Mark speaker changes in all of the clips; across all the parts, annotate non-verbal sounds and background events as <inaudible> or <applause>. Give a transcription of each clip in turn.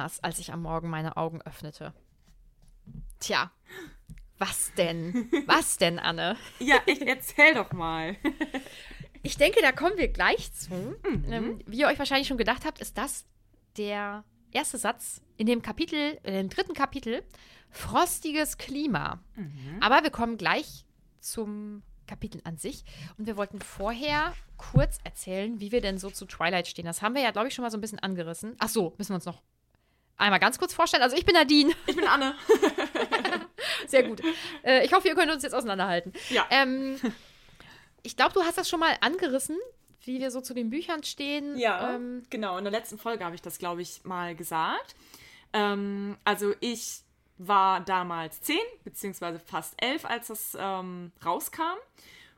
Speaker 1: anders, als ich am Morgen meine Augen öffnete. Tja, was denn? Was denn, Anne? <laughs>
Speaker 2: Ja, ich erzähl doch mal. <laughs>
Speaker 1: Ich denke, da kommen wir gleich zu. Ähm, wie ihr euch wahrscheinlich schon gedacht habt, ist das der erste Satz in dem Kapitel, in dem dritten Kapitel, Frostiges Klima. Aber wir kommen gleich zum Kapitel an sich. Und wir wollten vorher kurz erzählen, wie wir denn so zu Twilight stehen. Das haben wir ja, glaube ich, schon mal so ein bisschen angerissen. Ach so, müssen wir uns noch einmal ganz kurz vorstellen. Also ich bin Nadine.
Speaker 2: Ich bin Anne. <laughs>
Speaker 1: Sehr gut. Äh, ich hoffe, ihr könnt uns jetzt auseinanderhalten.
Speaker 2: Ja.
Speaker 1: Ähm, <laughs> ich glaube, du hast das schon mal angerissen, wie wir so zu den Büchern stehen.
Speaker 2: Ja,
Speaker 1: Ähm,
Speaker 2: genau. In der letzten Folge habe ich das, glaube ich, mal gesagt. Ähm, also ich war damals zehn, beziehungsweise fast elf, als das ähm, rauskam.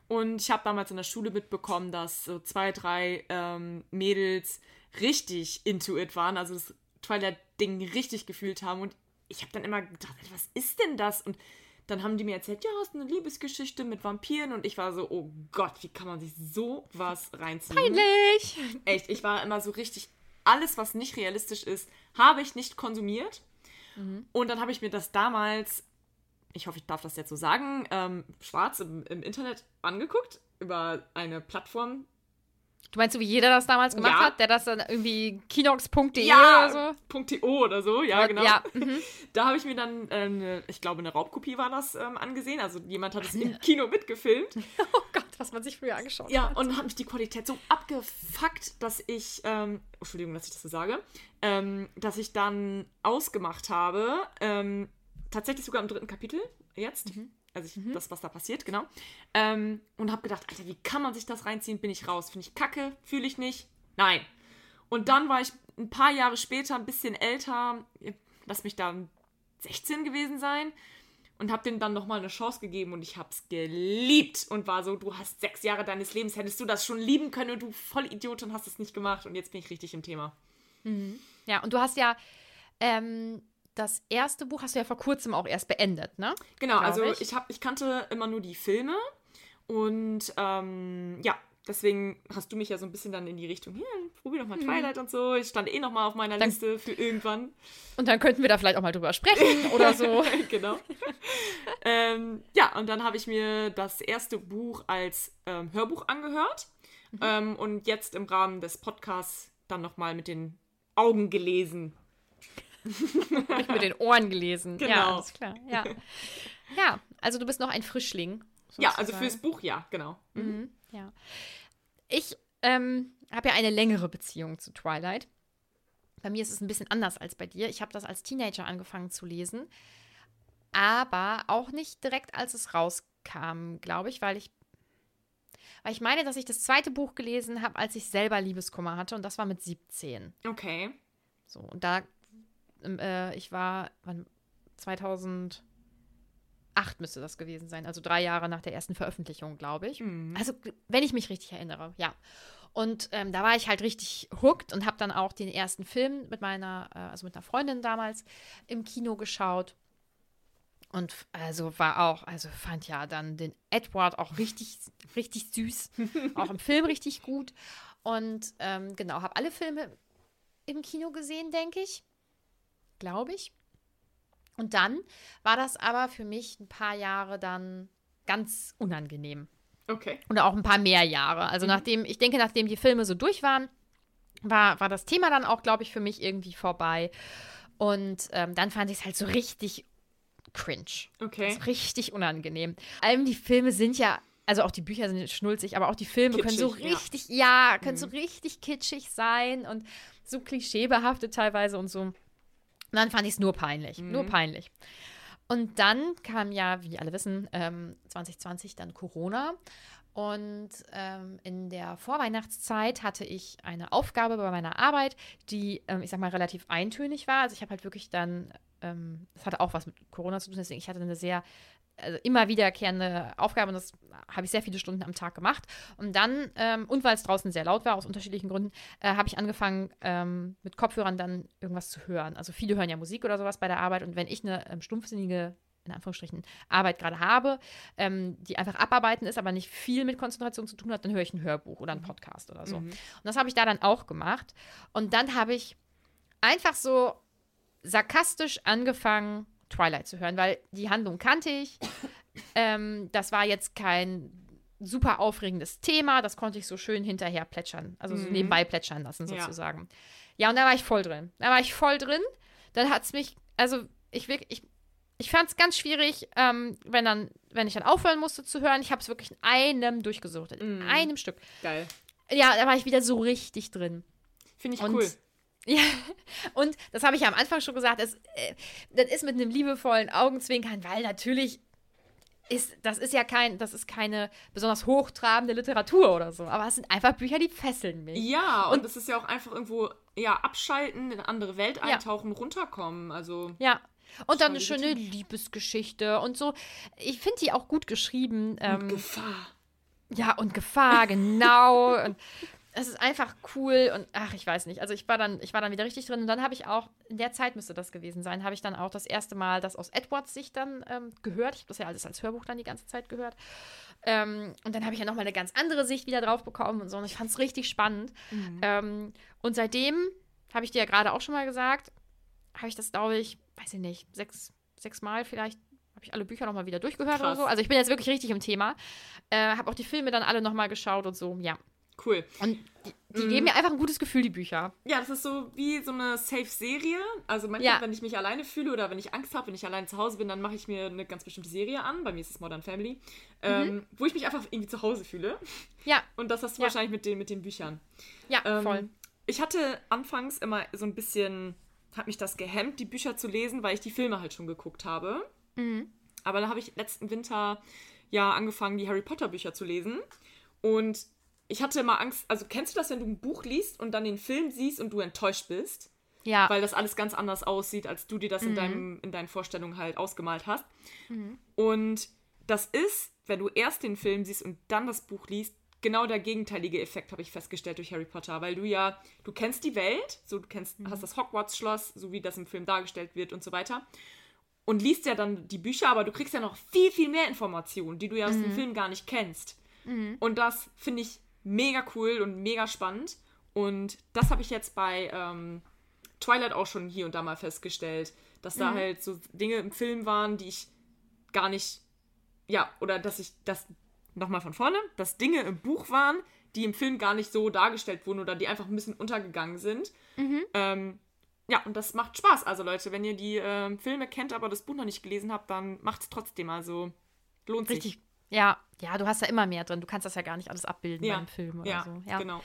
Speaker 2: Und ich habe damals in der Schule mitbekommen, dass so zwei, drei ähm, Mädels richtig into it waren, also das Twilight-Ding richtig gefühlt haben. Und ich habe dann immer gedacht, was ist denn das? Und dann haben die mir erzählt, ja, es ist eine Liebesgeschichte mit Vampiren. Und ich war so, oh Gott, wie kann man sich so was reinziehen?
Speaker 1: peinlich.
Speaker 2: Echt, ich war immer so richtig, alles, was nicht realistisch ist, habe ich nicht konsumiert. Und dann habe ich mir das damals, ich hoffe, ich darf das jetzt so sagen, ähm, schwarz im, im Internet angeguckt, über eine Plattform.
Speaker 1: Du meinst, so wie jeder das damals gemacht
Speaker 2: Ja.
Speaker 1: hat, der das dann irgendwie kinox.de
Speaker 2: Ja,
Speaker 1: oder so?
Speaker 2: .to oder so, ja, genau.
Speaker 1: Ja, <laughs> mhm.
Speaker 2: Da habe ich mir dann, äh, eine, ich glaube, eine Raubkopie war das ähm, angesehen. Also jemand hat es im Kino mitgefilmt. <laughs>
Speaker 1: Oh Gott, was man sich früher angeschaut
Speaker 2: Ja,
Speaker 1: hat.
Speaker 2: und hat mich die Qualität so abgefuckt, dass ich, ähm, Entschuldigung, dass ich das so sage, ähm, dass ich dann ausgemacht habe, ähm, tatsächlich sogar im dritten Kapitel jetzt, also ich, das, was da passiert, genau, ähm, und habe gedacht, Alter, wie kann man sich das reinziehen? Bin ich raus? Finde ich kacke? Fühle ich nicht? Nein. Und dann war ich ein paar Jahre später, ein bisschen älter, lass mich da 16 gewesen sein, und habe dem dann nochmal eine Chance gegeben und ich habe es geliebt und war so, du hast sechs Jahre deines Lebens, hättest du das schon lieben können und du voll Idiot und hast es nicht gemacht und jetzt bin ich richtig im Thema.
Speaker 1: Ja, und du hast ja ähm, das erste Buch hast du ja vor kurzem auch erst beendet, ne?
Speaker 2: Genau,
Speaker 1: Glaub
Speaker 2: also
Speaker 1: ich.
Speaker 2: ich, hab, ich kannte immer nur die Filme und ähm, ja, deswegen hast du mich ja so ein bisschen dann in die Richtung, hier, probier doch mal Twilight und so. Ich stand eh noch mal auf meiner
Speaker 1: Dann-
Speaker 2: Liste für irgendwann.
Speaker 1: Und dann könnten wir da vielleicht auch mal drüber sprechen <laughs> oder so. <laughs>
Speaker 2: genau. ähm, ja, und dann habe ich mir das erste Buch als ähm, Hörbuch angehört ähm, und jetzt im Rahmen des Podcasts dann noch mal mit den Augen gelesen.
Speaker 1: Hab ich mit den Ohren gelesen. Ja,
Speaker 2: Genau.
Speaker 1: alles klar. Ja. ja, also du bist noch ein Frischling.
Speaker 2: Ja, also
Speaker 1: sozusagen.
Speaker 2: fürs Buch, ja, genau.
Speaker 1: Mhm, ja. Ich ähm, habe ja eine längere Beziehung zu Twilight. Bei mir ist es ein bisschen anders als bei dir. Ich habe das als Teenager angefangen zu lesen. aber auch nicht direkt, als es rauskam, glaube ich, weil ich weil ich meine, dass ich das zweite Buch gelesen habe, als ich selber Liebeskummer hatte und das war mit 17.
Speaker 2: Okay.
Speaker 1: So, und da, äh, ich war, wann, 2008 müsste das gewesen sein, also drei Jahre nach der ersten Veröffentlichung, glaube ich.
Speaker 2: Mhm.
Speaker 1: Also, wenn ich mich richtig erinnere, ja. Und ähm, da war ich halt richtig hooked und habe dann auch den ersten Film mit meiner, äh, also mit einer Freundin damals im Kino geschaut. Und also war auch, also fand ja dann den Edward auch richtig, richtig süß. <laughs> auch im Film richtig gut. Und ähm, genau, habe alle Filme im Kino gesehen, denke ich. Glaube ich. Und dann war das aber für mich ein paar Jahre dann ganz unangenehm.
Speaker 2: Okay.
Speaker 1: Oder auch ein paar mehr Jahre. Also nachdem, ich denke, nachdem die Filme so durch waren, war, war das Thema dann auch, glaube ich, für mich irgendwie vorbei. Und ähm, dann fand ich es halt so richtig cringe.
Speaker 2: Okay.
Speaker 1: Also richtig unangenehm. Allem die Filme sind ja, also auch die Bücher sind schnulzig, aber auch die Filme können so
Speaker 2: Kitschig, ja.
Speaker 1: richtig, ja, können so richtig kitschig sein und so klischeebehaftet teilweise und so. Und dann fand ich es nur peinlich. Nur peinlich. Und dann kam ja, wie alle wissen, ähm, 2020 dann Corona. Und ähm, in der Vorweihnachtszeit hatte ich eine Aufgabe bei meiner Arbeit, die, ähm, ich sag mal, relativ eintönig war. Also ich habe halt wirklich dann, ähm, das hatte auch was mit Corona zu tun, deswegen ich hatte eine sehr, also immer wiederkehrende Aufgabe und das habe ich sehr viele Stunden am Tag gemacht. Und dann, ähm, und weil es draußen sehr laut war, aus unterschiedlichen Gründen, äh, habe ich angefangen, ähm, mit Kopfhörern dann irgendwas zu hören. Also viele hören ja Musik oder sowas bei der Arbeit und wenn ich eine ähm, stumpfsinnige in Anführungsstrichen Arbeit gerade habe, ähm, die einfach abarbeiten ist, aber nicht viel mit Konzentration zu tun hat, dann höre ich ein Hörbuch oder einen Podcast oder so. Und das habe ich da dann auch gemacht. Und dann habe ich einfach so sarkastisch angefangen, Twilight zu hören, weil die Handlung kannte ich. ähm, das war jetzt kein super aufregendes Thema, das konnte ich so schön hinterher plätschern, also so nebenbei plätschern lassen
Speaker 2: Ja.
Speaker 1: sozusagen. Ja. und da war ich voll drin. Da war ich voll drin. Dann hat es mich, also ich wirklich, ich, ich fand es ganz schwierig, ähm, wenn dann, wenn ich dann aufhören musste zu hören. Ich habe es wirklich in einem durchgesuchtet, in einem Stück.
Speaker 2: Geil.
Speaker 1: Ja, da war ich wieder so richtig drin.
Speaker 2: Finde ich
Speaker 1: Und-
Speaker 2: cool.
Speaker 1: Ja, <laughs> und das habe ich ja am Anfang schon gesagt, das, äh, das ist mit einem liebevollen Augenzwinkern, weil natürlich ist, das ist ja kein, das ist keine besonders hochtrabende Literatur oder so, aber es sind einfach Bücher, die fesseln mich.
Speaker 2: Ja, und
Speaker 1: Und-
Speaker 2: es ist ja auch einfach irgendwo, ja, abschalten, in eine andere Welt
Speaker 1: Ja.
Speaker 2: eintauchen, runterkommen. Also,
Speaker 1: Ja. Und dann eine schöne. Liebesgeschichte und so. Ich finde die auch gut geschrieben. Ähm,
Speaker 2: Gefahr.
Speaker 1: Ja, und Gefahr, genau. und es ist einfach cool und ach, ich weiß nicht. Also ich war dann, ich war dann wieder richtig drin und dann habe ich auch, in der Zeit müsste das gewesen sein, habe ich dann auch das erste Mal das aus Edwards Sicht dann ähm, gehört. Ich habe das ja alles als Hörbuch dann die ganze Zeit gehört. Ähm, und dann habe ich ja nochmal eine ganz andere Sicht wieder drauf bekommen und so. Und ich fand es richtig spannend. Ähm, und seitdem, habe ich dir ja gerade auch schon mal gesagt, habe ich das, glaube ich, weiß ich nicht, sechs, sechs Mal vielleicht habe ich alle Bücher nochmal wieder durchgehört oder
Speaker 2: Krass.
Speaker 1: so. Also ich bin jetzt wirklich richtig im Thema. Äh, habe auch die Filme dann alle nochmal geschaut und so, ja.
Speaker 2: Cool.
Speaker 1: Und die, die geben mir einfach ein gutes Gefühl, die Bücher.
Speaker 2: Ja, das ist so wie so eine Safe-Serie. Also manchmal,
Speaker 1: Ja.
Speaker 2: wenn ich mich alleine fühle oder wenn ich Angst habe, wenn ich alleine zu Hause bin, dann mache ich mir eine ganz bestimmte Serie an. Bei mir ist es Modern Family. Ähm, wo ich mich einfach irgendwie zu Hause fühle.
Speaker 1: Ja,
Speaker 2: Und das hast du
Speaker 1: Ja.
Speaker 2: wahrscheinlich mit den, mit den Büchern.
Speaker 1: ja,
Speaker 2: Ähm,
Speaker 1: voll.
Speaker 2: Ich hatte anfangs immer so ein bisschen, hat mich das gehemmt, die Bücher zu lesen, weil ich die Filme halt schon geguckt habe. Aber da habe ich letzten Winter ja angefangen, die Harry Potter Bücher zu lesen. Und ich hatte immer Angst, also kennst du das, wenn du ein Buch liest und dann den Film siehst und du enttäuscht bist?
Speaker 1: Ja,
Speaker 2: weil das alles ganz anders aussieht, als du dir das in, deinem, in deinen Vorstellungen halt ausgemalt hast. Und das ist, wenn du erst den Film siehst und dann das Buch liest, genau der gegenteilige Effekt, habe ich festgestellt durch Harry Potter, weil du ja, du kennst die Welt, so du kennst, hast das Hogwarts-Schloss, so wie das im Film dargestellt wird und so weiter. Und liest ja dann die Bücher, aber du kriegst ja noch viel, viel mehr Informationen, die du ja aus dem Film gar nicht kennst. Und das finde ich mega cool und mega spannend. Und das habe ich jetzt bei ähm, Twilight auch schon hier und da mal festgestellt, dass da halt so Dinge im Film waren, die ich gar nicht, ja, oder dass ich das nochmal von vorne, dass Dinge im Buch waren, die im Film gar nicht so dargestellt wurden oder die einfach ein bisschen untergegangen sind. Ähm, ja, und das macht Spaß. Also Leute, wenn ihr die ähm, Filme kennt, aber das Buch noch nicht gelesen habt, dann macht's trotzdem. Also lohnt sich.
Speaker 1: richtig. Ja, ja, du hast ja immer mehr drin. Du kannst das ja gar nicht alles abbilden
Speaker 2: Ja,
Speaker 1: beim Film oder
Speaker 2: ja,
Speaker 1: so. Ja,
Speaker 2: genau.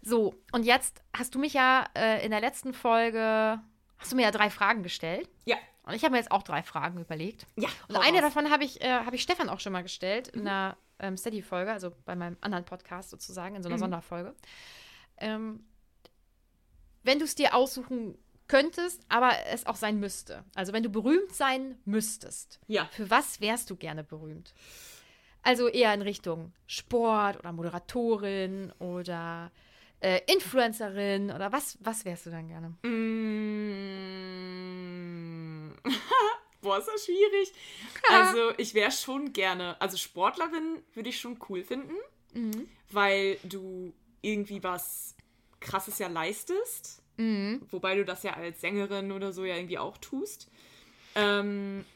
Speaker 1: So, und jetzt hast du mich ja äh, in der letzten Folge, hast du mir ja drei Fragen gestellt.
Speaker 2: Ja,
Speaker 1: Und ich habe mir jetzt auch drei Fragen überlegt.
Speaker 2: Ja,
Speaker 1: Und eine
Speaker 2: raus.
Speaker 1: davon habe ich, äh, habe ich Stefan auch schon mal gestellt in einer ähm, Steady-Folge, also bei meinem anderen Podcast sozusagen, in so einer Sonderfolge. Ähm, wenn du es dir aussuchen könntest, aber es auch sein müsste. Also wenn du berühmt sein müsstest,
Speaker 2: Ja.
Speaker 1: für was wärst du gerne berühmt? Also eher in Richtung Sport oder Moderatorin oder äh, Influencerin oder was, was wärst du dann gerne?
Speaker 2: Mm. <laughs> Boah, ist das schwierig. Also, ich wäre schon gerne, also Sportlerin würde ich schon cool finden, weil du irgendwie was Krasses ja leistest. Wobei du das ja als Sängerin oder so ja irgendwie auch tust. Ähm,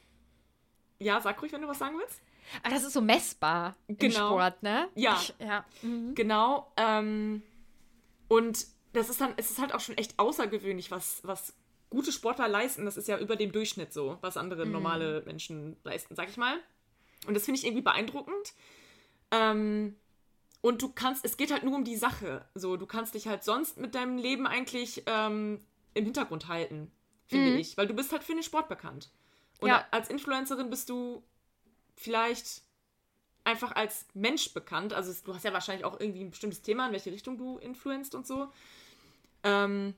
Speaker 2: ja, sag ruhig, wenn du was sagen willst.
Speaker 1: Aber das ist so messbar im
Speaker 2: Genau.
Speaker 1: Sport, ne?
Speaker 2: Ja.
Speaker 1: Ich, ja. Mhm.
Speaker 2: Genau. Ähm, und das ist dann, es ist halt auch schon echt außergewöhnlich, was, was gute Sportler leisten. Das ist ja über dem Durchschnitt so, was andere normale Menschen leisten, sag ich mal. Und das finde ich irgendwie beeindruckend. Ähm, und du kannst, es geht halt nur um die Sache. So, du kannst dich halt sonst mit deinem Leben eigentlich ähm, im Hintergrund halten, finde ich. Weil du bist halt für den Sport bekannt. Und
Speaker 1: Ja.
Speaker 2: als Influencerin bist du vielleicht einfach als Mensch bekannt. Also du hast ja wahrscheinlich auch irgendwie ein bestimmtes Thema, in welche Richtung du influenzt und so. Ähm,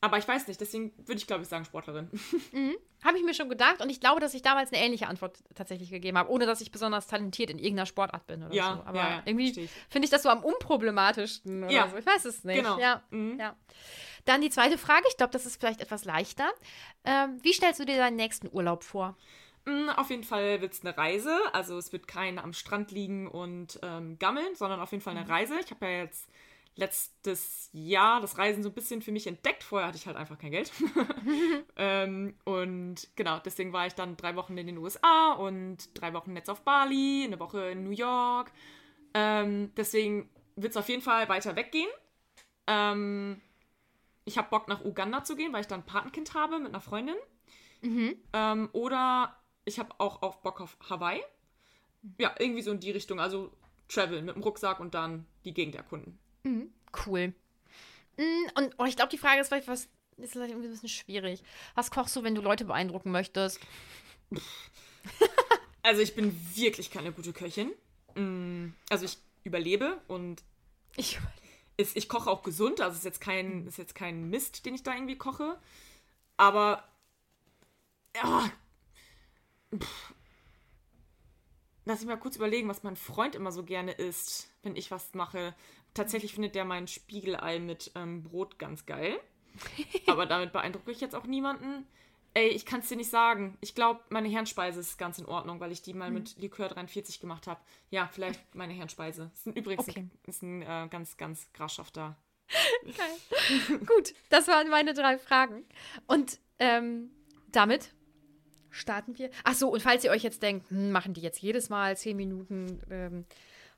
Speaker 2: aber ich weiß nicht, deswegen würde ich, glaube ich, sagen Sportlerin. <laughs>
Speaker 1: Habe ich mir schon gedacht und ich glaube, dass ich damals eine ähnliche Antwort tatsächlich gegeben habe, ohne dass ich besonders talentiert in irgendeiner Sportart bin oder
Speaker 2: Ja,
Speaker 1: so. Aber
Speaker 2: ja, ja,
Speaker 1: irgendwie finde ich das so am unproblematischsten
Speaker 2: Ja,
Speaker 1: so. Ich weiß es nicht.
Speaker 2: genau.
Speaker 1: Ja,
Speaker 2: Mhm.
Speaker 1: ja. Dann die zweite Frage, ich glaube, das ist vielleicht etwas leichter. Ähm, wie stellst du dir deinen nächsten Urlaub vor?
Speaker 2: Auf jeden Fall wird es eine Reise. Also es wird kein am Strand liegen und ähm, gammeln, sondern auf jeden Fall eine Reise. Ich habe ja jetzt letztes Jahr das Reisen so ein bisschen für mich entdeckt. Vorher hatte ich halt einfach kein Geld. <laughs> <laughs> ähm, und genau, deswegen war ich dann drei Wochen in den USA und drei Wochen jetzt auf Bali, eine Woche in New York. Ähm, deswegen wird es auf jeden Fall weiter weggehen. Ähm, ich habe Bock nach Uganda zu gehen, weil ich da ein Patenkind habe mit einer Freundin. Ähm, oder ich habe auch auf Bock auf Hawaii. Ja, irgendwie so in die Richtung. Also traveln mit dem Rucksack und dann die Gegend erkunden.
Speaker 1: Cool. Mm, Und oh, ich glaube, die Frage ist vielleicht was, ist vielleicht irgendwie ein bisschen schwierig. Was kochst du, wenn du Leute beeindrucken möchtest? <laughs>
Speaker 2: Also ich bin wirklich keine gute Köchin. Mm, Also ich überlebe und
Speaker 1: Ich,
Speaker 2: ist, ich koche auch gesund. Also es ist jetzt kein, ist jetzt kein Mist, den ich da irgendwie koche. Aber ja, pff. lass mich mal kurz überlegen, was mein Freund immer so gerne isst, wenn ich was mache. Tatsächlich findet der mein Spiegelei mit ähm, Brot ganz geil. <laughs> Aber damit beeindrucke ich jetzt auch niemanden. Ey, ich kann es dir nicht sagen. Ich glaube, meine Herrenspeise ist ganz in Ordnung, weil ich die mal mit Likör 43 gemacht habe. Ja, vielleicht <laughs> meine Herrenspeise. Ist ein, übrigens
Speaker 1: Okay.
Speaker 2: ein, ist ein äh, ganz, ganz grasschafter. <laughs>
Speaker 1: Gut, das waren meine drei Fragen. Und ähm, damit starten wir. Ach so, und falls ihr euch jetzt denkt, hm, machen die jetzt jedes Mal zehn Minuten ähm,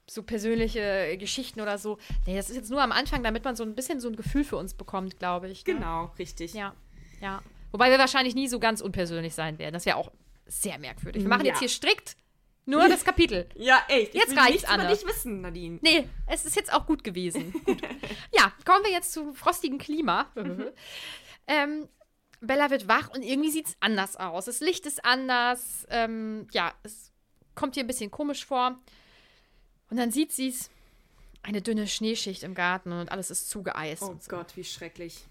Speaker 1: so persönliche Geschichten oder so. Nee, das ist jetzt nur am Anfang, damit man so ein bisschen so ein Gefühl für uns bekommt, glaube ich. Ne?
Speaker 2: Genau, richtig.
Speaker 1: Ja, ja. Wobei wir wahrscheinlich nie so ganz unpersönlich sein werden. Das wäre auch sehr merkwürdig. Wir machen
Speaker 2: Ja.
Speaker 1: jetzt hier strikt nur das Kapitel.
Speaker 2: Ja, echt.
Speaker 1: Jetzt
Speaker 2: ich will
Speaker 1: reicht's,
Speaker 2: nichts
Speaker 1: Anne.
Speaker 2: über dich wissen, Nadine.
Speaker 1: Nee, es ist jetzt auch gut gewesen. Gut. <laughs> Ja, kommen wir jetzt zum frostigen Klima. <laughs> <laughs> ähm, Bella wird wach und irgendwie sieht es anders aus. Das Licht ist anders. Ähm, ja, es kommt ihr ein bisschen komisch vor. Und dann sieht sie es. Eine dünne Schneeschicht im Garten und alles ist zugeeist.
Speaker 2: Oh
Speaker 1: so.
Speaker 2: Gott, wie schrecklich.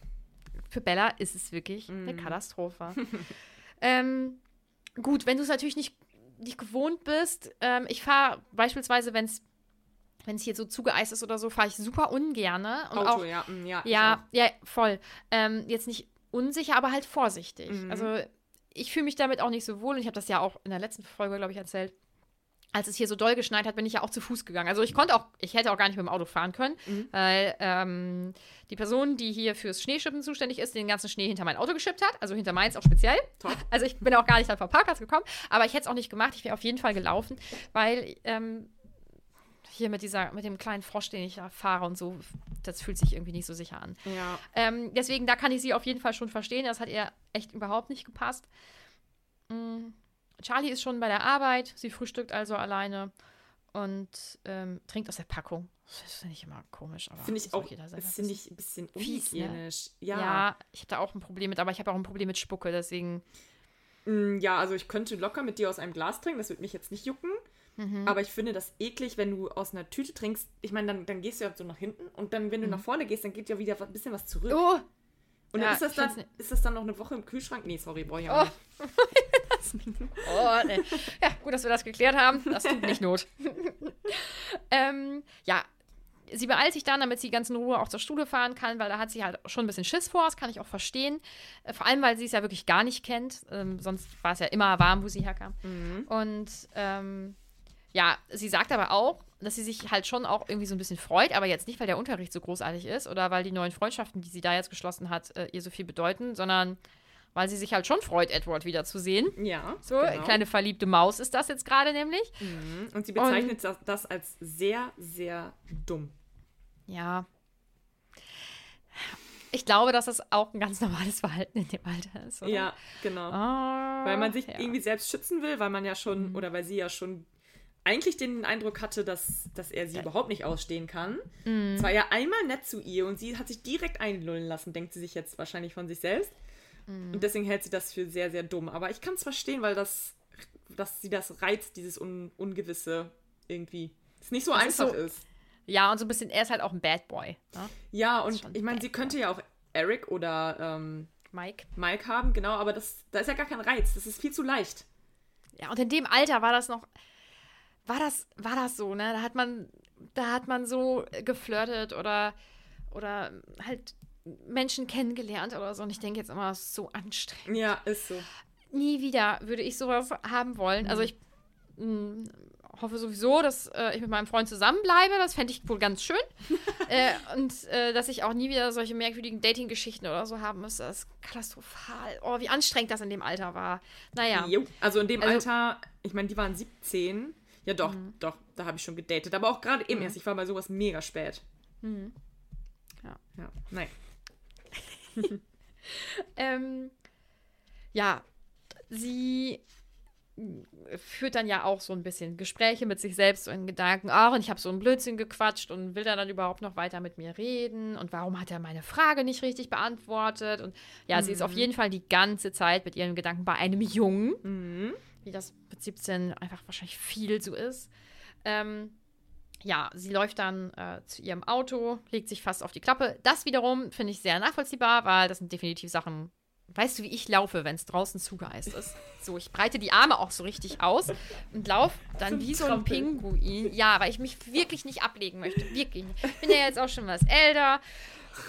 Speaker 1: Für Bella ist es wirklich eine Katastrophe. <laughs> ähm, gut, wenn du es natürlich nicht, nicht gewohnt bist, ähm, ich fahre beispielsweise, wenn es wenn es hier so zugeeist ist oder so, fahre ich super ungerne. Und
Speaker 2: Auto,
Speaker 1: auch,
Speaker 2: ja. mm, ja,
Speaker 1: ja, ja, voll. Ähm, jetzt nicht unsicher, aber halt vorsichtig.
Speaker 2: Mhm.
Speaker 1: Also ich fühle mich damit auch nicht so wohl und ich habe das ja auch in der letzten Folge, glaube ich, erzählt. Als es hier so doll geschneit hat, bin ich ja auch zu Fuß gegangen. Also ich konnte auch, ich hätte auch gar nicht mit dem Auto fahren können,
Speaker 2: Mhm.
Speaker 1: weil ähm, die Person, die hier fürs Schneeschippen zuständig ist, den ganzen Schnee hinter mein Auto geschippt hat. Also hinter meins auch speziell.
Speaker 2: Top. <laughs>
Speaker 1: Also ich bin auch gar nicht dann vom Parkplatz gekommen, aber ich hätte es auch nicht gemacht. Ich wäre auf jeden Fall gelaufen, weil ähm, hier mit dieser, mit dem kleinen Frosch, den ich da fahre und so, das fühlt sich irgendwie nicht so sicher an.
Speaker 2: Ja.
Speaker 1: Ähm, deswegen, da kann ich sie auf jeden Fall schon verstehen. Das hat ihr echt überhaupt nicht gepasst. Mm, Charlie ist schon bei der Arbeit. Sie frühstückt also alleine und ähm, trinkt aus der Packung. Das finde ich immer komisch. aber
Speaker 2: Finde ich auch, das finde ich ein bisschen
Speaker 1: ne?
Speaker 2: unhygienisch.
Speaker 1: Ja,
Speaker 2: Ja.
Speaker 1: ich habe da auch ein Problem mit, aber ich habe auch ein Problem mit Spucke, deswegen.
Speaker 2: Mm, Ja, also ich könnte locker mit dir aus einem Glas trinken, das würde mich jetzt nicht jucken.
Speaker 1: Mhm.
Speaker 2: Aber ich finde das eklig, wenn du aus einer Tüte trinkst. Ich meine, dann, dann gehst du ja so nach hinten und dann, wenn du nach vorne gehst, dann geht ja wieder ein bisschen was zurück.
Speaker 1: Mhm. Oh,
Speaker 2: und dann
Speaker 1: ja,
Speaker 2: ist, das dann,
Speaker 1: find's
Speaker 2: ist das dann noch eine Woche im Kühlschrank? Nee, sorry, brauche ich auch
Speaker 1: Oh.
Speaker 2: nicht. <laughs>
Speaker 1: oh nee. Ja, gut, dass wir das geklärt haben. Das tut nicht Not. <laughs> ähm, ja, sie beeilt sich dann, damit sie ganz in Ruhe auch zur Schule fahren kann, weil da hat sie halt schon ein bisschen Schiss vor. Das kann ich auch verstehen. Äh, Vor allem, weil sie es ja wirklich gar nicht kennt. Ähm, sonst war es ja immer warm, wo sie herkam. Und ähm, ja, sie sagt aber auch, dass sie sich halt schon auch irgendwie so ein bisschen freut, aber jetzt nicht, weil der Unterricht so großartig ist oder weil die neuen Freundschaften, die sie da jetzt geschlossen hat, äh, ihr so viel bedeuten, sondern weil sie sich halt schon freut, Edward wiederzusehen.
Speaker 2: Ja,
Speaker 1: So,
Speaker 2: genau.
Speaker 1: kleine verliebte Maus ist das jetzt gerade nämlich.
Speaker 2: Mhm. Und sie bezeichnet das, das als sehr, sehr dumm.
Speaker 1: Ja. Ich glaube, dass das auch ein ganz normales Verhalten in dem Alter ist. Oder?
Speaker 2: Ja, genau.
Speaker 1: Ah,
Speaker 2: weil man sich
Speaker 1: ja.
Speaker 2: irgendwie selbst schützen will, weil man ja schon,
Speaker 1: Mhm.
Speaker 2: oder weil sie ja schon eigentlich den Eindruck hatte, dass, dass er sie überhaupt nicht ausstehen kann.
Speaker 1: Mhm.
Speaker 2: Es war ja einmal nett zu ihr und sie hat sich direkt einlullen lassen, denkt sie sich jetzt wahrscheinlich von sich selbst.
Speaker 1: Mhm.
Speaker 2: Und deswegen hält sie das für sehr, sehr dumm. Aber ich kann es verstehen, weil das, dass sie das reizt, dieses Un Ungewisse irgendwie. Es nicht so
Speaker 1: Das ist
Speaker 2: einfach
Speaker 1: so-
Speaker 2: ist.
Speaker 1: Ja, und so ein bisschen, er ist halt auch ein Bad Boy. Ne?
Speaker 2: Ja, und ich meine, sie könnte ja auch Eric oder ähm,
Speaker 1: Mike.
Speaker 2: Mike haben, genau, aber das, da ist ja gar kein Reiz. Das ist viel zu leicht.
Speaker 1: Ja, und in dem Alter war das noch, war das, war das so, ne? Da hat man, da hat man so geflirtet oder, oder halt Menschen kennengelernt oder so. Und ich denke jetzt immer, das ist so anstrengend.
Speaker 2: Ja, ist so.
Speaker 1: Nie wieder würde ich sowas haben wollen. Also ich mh, hoffe sowieso, dass äh, ich mit meinem Freund zusammenbleibe. Das fände ich wohl ganz schön. <laughs> äh, und äh, dass ich auch nie wieder solche merkwürdigen Dating-Geschichten oder so haben muss. Das ist katastrophal. Oh, wie anstrengend das in dem Alter war. Naja.
Speaker 2: Jo. Also in dem
Speaker 1: Also-
Speaker 2: Alter, ich meine, die waren 17. Ja, doch,
Speaker 1: Mhm.
Speaker 2: doch, da habe ich schon gedatet. Aber auch gerade eben erst. Ich war bei sowas mega spät.
Speaker 1: Mhm. Ja.
Speaker 2: Ja, nein. <laughs>
Speaker 1: Ähm, ja, sie führt dann ja auch so ein bisschen Gespräche mit sich selbst in Gedanken, ach, und ich habe so einen Blödsinn gequatscht und will er dann überhaupt noch weiter mit mir reden und warum hat er meine Frage nicht richtig beantwortet und ja, sie ist auf jeden Fall die ganze Zeit mit ihren Gedanken bei einem Jungen, wie das mit 17 einfach wahrscheinlich viel so ist. Ähm, ja, sie läuft dann äh, zu ihrem Auto, legt sich fast auf die Klappe. Das wiederum finde ich sehr nachvollziehbar, weil das sind definitiv Sachen. Weißt du, wie ich laufe, wenn es draußen zugeeist ist? So, ich breite die Arme auch so richtig aus und laufe dann wie so ein. Pinguin. Ja, weil ich mich wirklich nicht ablegen möchte. Wirklich nicht. Ich bin ja jetzt auch schon was älter.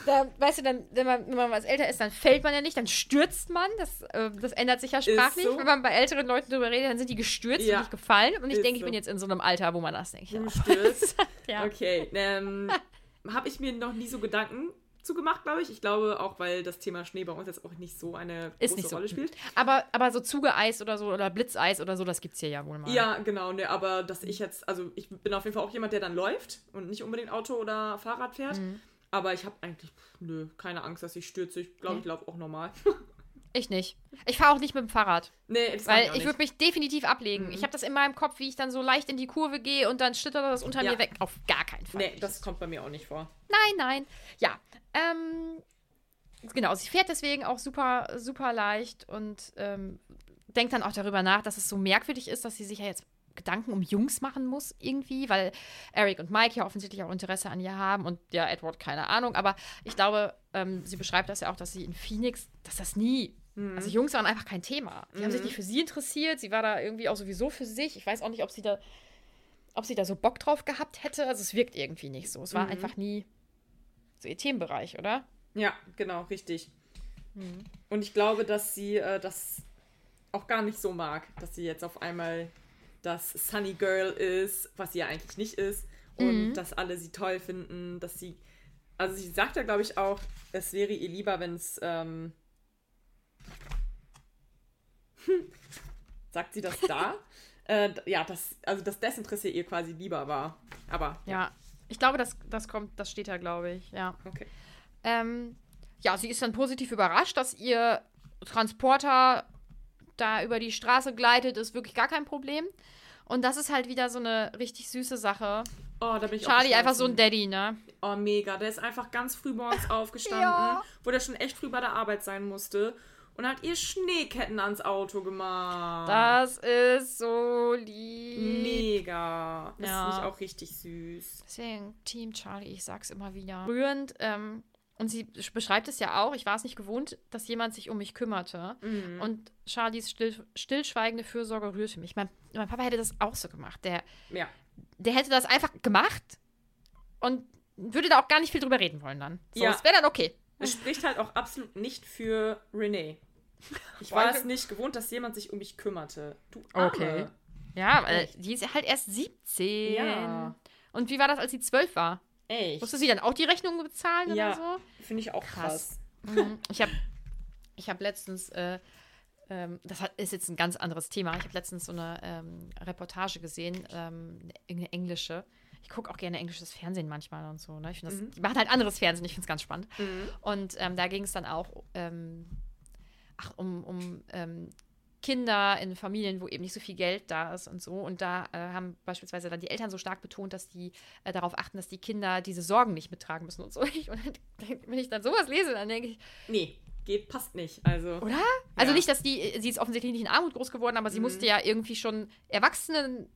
Speaker 1: Da, weißt du, dann, wenn man, wenn man was älter ist, dann fällt man ja nicht, dann stürzt man. Das, äh, das ändert sich ja sprachlich.
Speaker 2: so.
Speaker 1: Wenn man bei älteren Leuten drüber redet, dann sind die gestürzt
Speaker 2: Ja.
Speaker 1: und nicht gefallen. Und ich
Speaker 2: Ist
Speaker 1: denke, ich
Speaker 2: so.
Speaker 1: bin jetzt in so einem Alter, wo man das denkt.
Speaker 2: Du
Speaker 1: Ja.
Speaker 2: stürzt.
Speaker 1: Ja.
Speaker 2: Okay. Ähm, <laughs> habe ich mir noch nie so Gedanken zu gemacht, glaube ich. Ich glaube auch, weil das Thema Schnee bei uns jetzt auch nicht so eine große
Speaker 1: Ist nicht so.
Speaker 2: Rolle spielt.
Speaker 1: Aber, aber so Zugeeis oder so oder Blitzeis oder so, das gibt's hier ja wohl mal.
Speaker 2: Ja, genau, ne, aber dass ich jetzt, also ich bin auf jeden Fall auch jemand, der dann läuft und nicht unbedingt Auto oder Fahrrad fährt.
Speaker 1: Mhm.
Speaker 2: Aber ich habe eigentlich, pff, nö, keine Angst, dass ich stürze. Ich glaube, ich laufe auch normal. <laughs>
Speaker 1: Ich nicht. Ich fahre auch nicht mit dem Fahrrad.
Speaker 2: nee, das
Speaker 1: Weil ich
Speaker 2: nicht.
Speaker 1: würde mich definitiv ablegen. Ich habe das in meinem Kopf, wie ich dann so leicht in die Kurve gehe und dann schlittert das unter
Speaker 2: Ja.
Speaker 1: mir weg. Auf gar keinen Fall.
Speaker 2: Nee, das kommt bei mir auch nicht vor.
Speaker 1: Nein, nein. Ja. Ähm, genau, sie fährt deswegen auch super, super leicht und ähm, denkt dann auch darüber nach, dass es so merkwürdig ist, dass sie sich ja jetzt Gedanken um Jungs machen muss, irgendwie, weil Eric und Mike ja offensichtlich auch Interesse an ihr haben und ja, Edward, keine Ahnung. Aber ich glaube, ähm, sie beschreibt das ja auch, dass sie in Phoenix, dass das nie. Also Jungs waren einfach kein Thema. Die haben sich nicht für sie interessiert. Sie war da irgendwie auch sowieso für sich. Ich weiß auch nicht, ob sie da, ob sie da so Bock drauf gehabt hätte. Also es wirkt irgendwie nicht so. Es war einfach nie so ihr Themenbereich, oder?
Speaker 2: Ja, genau, richtig.
Speaker 1: Mhm.
Speaker 2: Und ich glaube, dass sie äh, das auch gar nicht so mag, dass sie jetzt auf einmal das Sunny Girl ist, was sie ja eigentlich nicht ist. Und
Speaker 1: Mhm.
Speaker 2: dass alle sie toll finden, dass sie. Also sie sagt ja, glaube ich, auch, es wäre ihr lieber, wenn es. Ähm, <laughs> sagt sie das da? <laughs> äh, ja, das, also das Desinteresse ihr quasi lieber war. Aber
Speaker 1: Ja. Ich glaube, das, das kommt, das steht da, glaube ich, ja.
Speaker 2: okay.
Speaker 1: Ähm, ja, sie ist dann positiv überrascht, dass ihr Transporter da über die Straße gleitet, ist wirklich gar kein Problem. Und das ist halt wieder so eine richtig süße Sache.
Speaker 2: Oh, da bin ich auch
Speaker 1: Charlie einfach so ein. Daddy, ne?
Speaker 2: Oh, mega. Der ist einfach ganz früh morgens <laughs> aufgestanden,
Speaker 1: Ja.
Speaker 2: wo der schon echt früh bei der Arbeit sein musste. und hat ihr Schneeketten ans Auto gemacht.
Speaker 1: Das ist so lieb.
Speaker 2: Mega. Das
Speaker 1: Ja.
Speaker 2: finde ich auch richtig süß.
Speaker 1: Deswegen, Team Charlie, ich sag's immer wieder. Rührend, ähm, und sie beschreibt es ja auch, ich war es nicht gewohnt, dass jemand sich um mich kümmerte.
Speaker 2: Mhm.
Speaker 1: Und Charlies still, stillschweigende Fürsorge rührte mich. Mein, mein Papa hätte das auch so gemacht. Der,
Speaker 2: Ja.
Speaker 1: der hätte das einfach gemacht und würde da auch gar nicht viel drüber reden wollen dann. So,
Speaker 2: Ja.
Speaker 1: Das wäre dann okay.
Speaker 2: Es spricht halt auch absolut nicht für Renee. Ich war es nicht gewohnt, dass jemand sich um mich kümmerte. Du Arme.
Speaker 1: Okay. Ja, weil die ist halt erst 17.
Speaker 2: Ja.
Speaker 1: Und wie war das, als sie 12 war?
Speaker 2: Echt?
Speaker 1: Musste sie dann auch die Rechnung bezahlen
Speaker 2: Ja.
Speaker 1: oder so?
Speaker 2: Finde ich auch
Speaker 1: Krass.
Speaker 2: krass.
Speaker 1: Mhm. Ich habe ich hab letztens, äh, ähm, das hat, ist jetzt ein ganz anderes Thema. Ich habe letztens so eine ähm, Reportage gesehen, ähm, eine englische. Ich gucke auch gerne englisches Fernsehen manchmal und so. Ne? Ich das, Die machen halt anderes Fernsehen, ich finde es ganz spannend. Und ähm, da ging es dann auch ähm, ach, um, um ähm, Kinder in Familien, wo eben nicht so viel Geld da ist und so. Und da äh, haben beispielsweise dann die Eltern so stark betont, dass die äh, darauf achten, dass die Kinder diese Sorgen nicht mittragen müssen und so. <laughs> Ich, und dann, wenn ich dann sowas lese, dann denke ich,
Speaker 2: Nee, geht, passt nicht. Also.
Speaker 1: oder? Also
Speaker 2: Ja.
Speaker 1: nicht, dass die, sie ist offensichtlich nicht in Armut groß geworden, aber sie musste ja irgendwie schon Erwachsenen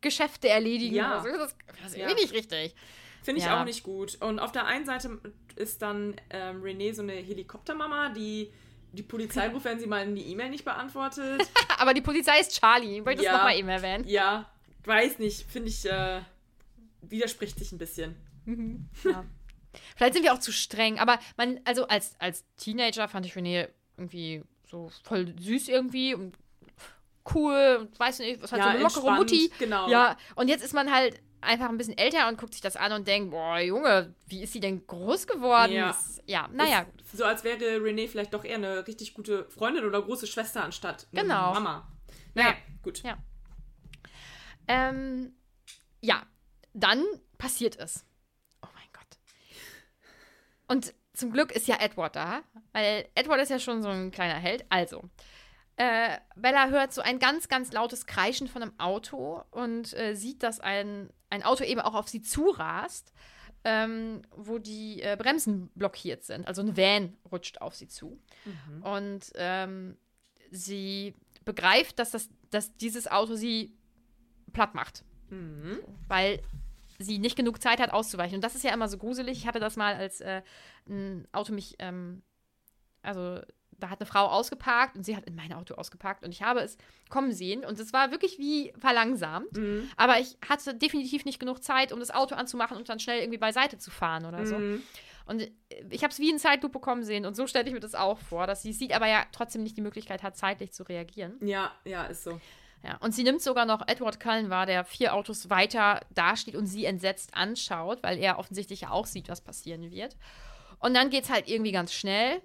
Speaker 1: Geschäfte erledigen.
Speaker 2: Ja.
Speaker 1: so. Das, das ist
Speaker 2: Ja.
Speaker 1: irgendwie nicht richtig.
Speaker 2: Finde ich
Speaker 1: Ja.
Speaker 2: auch nicht gut. Und auf der einen Seite ist dann ähm, Renee so eine Helikoptermama, die die Polizei ruft, wenn sie mal eine E-Mail nicht beantwortet. <laughs>
Speaker 1: Aber die Polizei ist Charlie. Wollte
Speaker 2: Ja.
Speaker 1: das nochmal eben erwähnen.
Speaker 2: ja, weiß nicht. Finde ich, äh, widerspricht sich ein bisschen.
Speaker 1: Ja. Vielleicht sind wir auch zu streng, aber man, also als, als Teenager fand ich René irgendwie so voll süß irgendwie und cool und weiß nicht, was halt
Speaker 2: Ja,
Speaker 1: so eine lockere Mutti.
Speaker 2: genau.
Speaker 1: Ja, und jetzt ist man halt einfach ein bisschen älter und guckt sich das an und denkt, boah, Junge, wie ist sie denn groß geworden?
Speaker 2: Ja.
Speaker 1: Das, ja naja.
Speaker 2: Ist So als wäre Renee vielleicht doch eher eine richtig gute Freundin oder große Schwester anstatt
Speaker 1: Genau.
Speaker 2: Mama. Naja,
Speaker 1: Ja.
Speaker 2: gut.
Speaker 1: Ja. Ähm, ja, dann passiert es. Oh mein Gott. Und zum Glück ist ja Edward da, weil Edward ist ja schon so ein kleiner Held. Also, äh, Bella hört so ein ganz, ganz lautes Kreischen von einem Auto und äh, sieht, dass ein, ein Auto eben auch auf sie zurast, ähm, wo die äh, Bremsen blockiert sind. Also ein Van rutscht auf sie zu. Und ähm, sie begreift, dass, das, dass dieses Auto sie platt macht. Weil sie nicht genug Zeit hat, auszuweichen. Und das ist ja immer so gruselig. Ich hatte das mal, als äh, ein Auto mich, ähm, also da hat eine Frau ausgeparkt und sie hat in mein Auto ausgeparkt und ich habe es kommen sehen und es war wirklich wie verlangsamt. Aber ich hatte definitiv nicht genug Zeit, um das Auto anzumachen und dann schnell irgendwie beiseite zu fahren oder so. Und äh, ich habe es wie in Zeitlupe kommen sehen und so stelle ich mir das auch vor, dass sie sieht, aber ja trotzdem nicht die Möglichkeit hat, zeitlich zu reagieren.
Speaker 2: Ja, ja, ist so.
Speaker 1: Ja, und sie nimmt sogar noch Edward Cullen wahr, der vier Autos weiter dasteht und sie entsetzt anschaut, weil er offensichtlich ja auch sieht, was passieren wird. Und dann geht's halt irgendwie ganz schnell.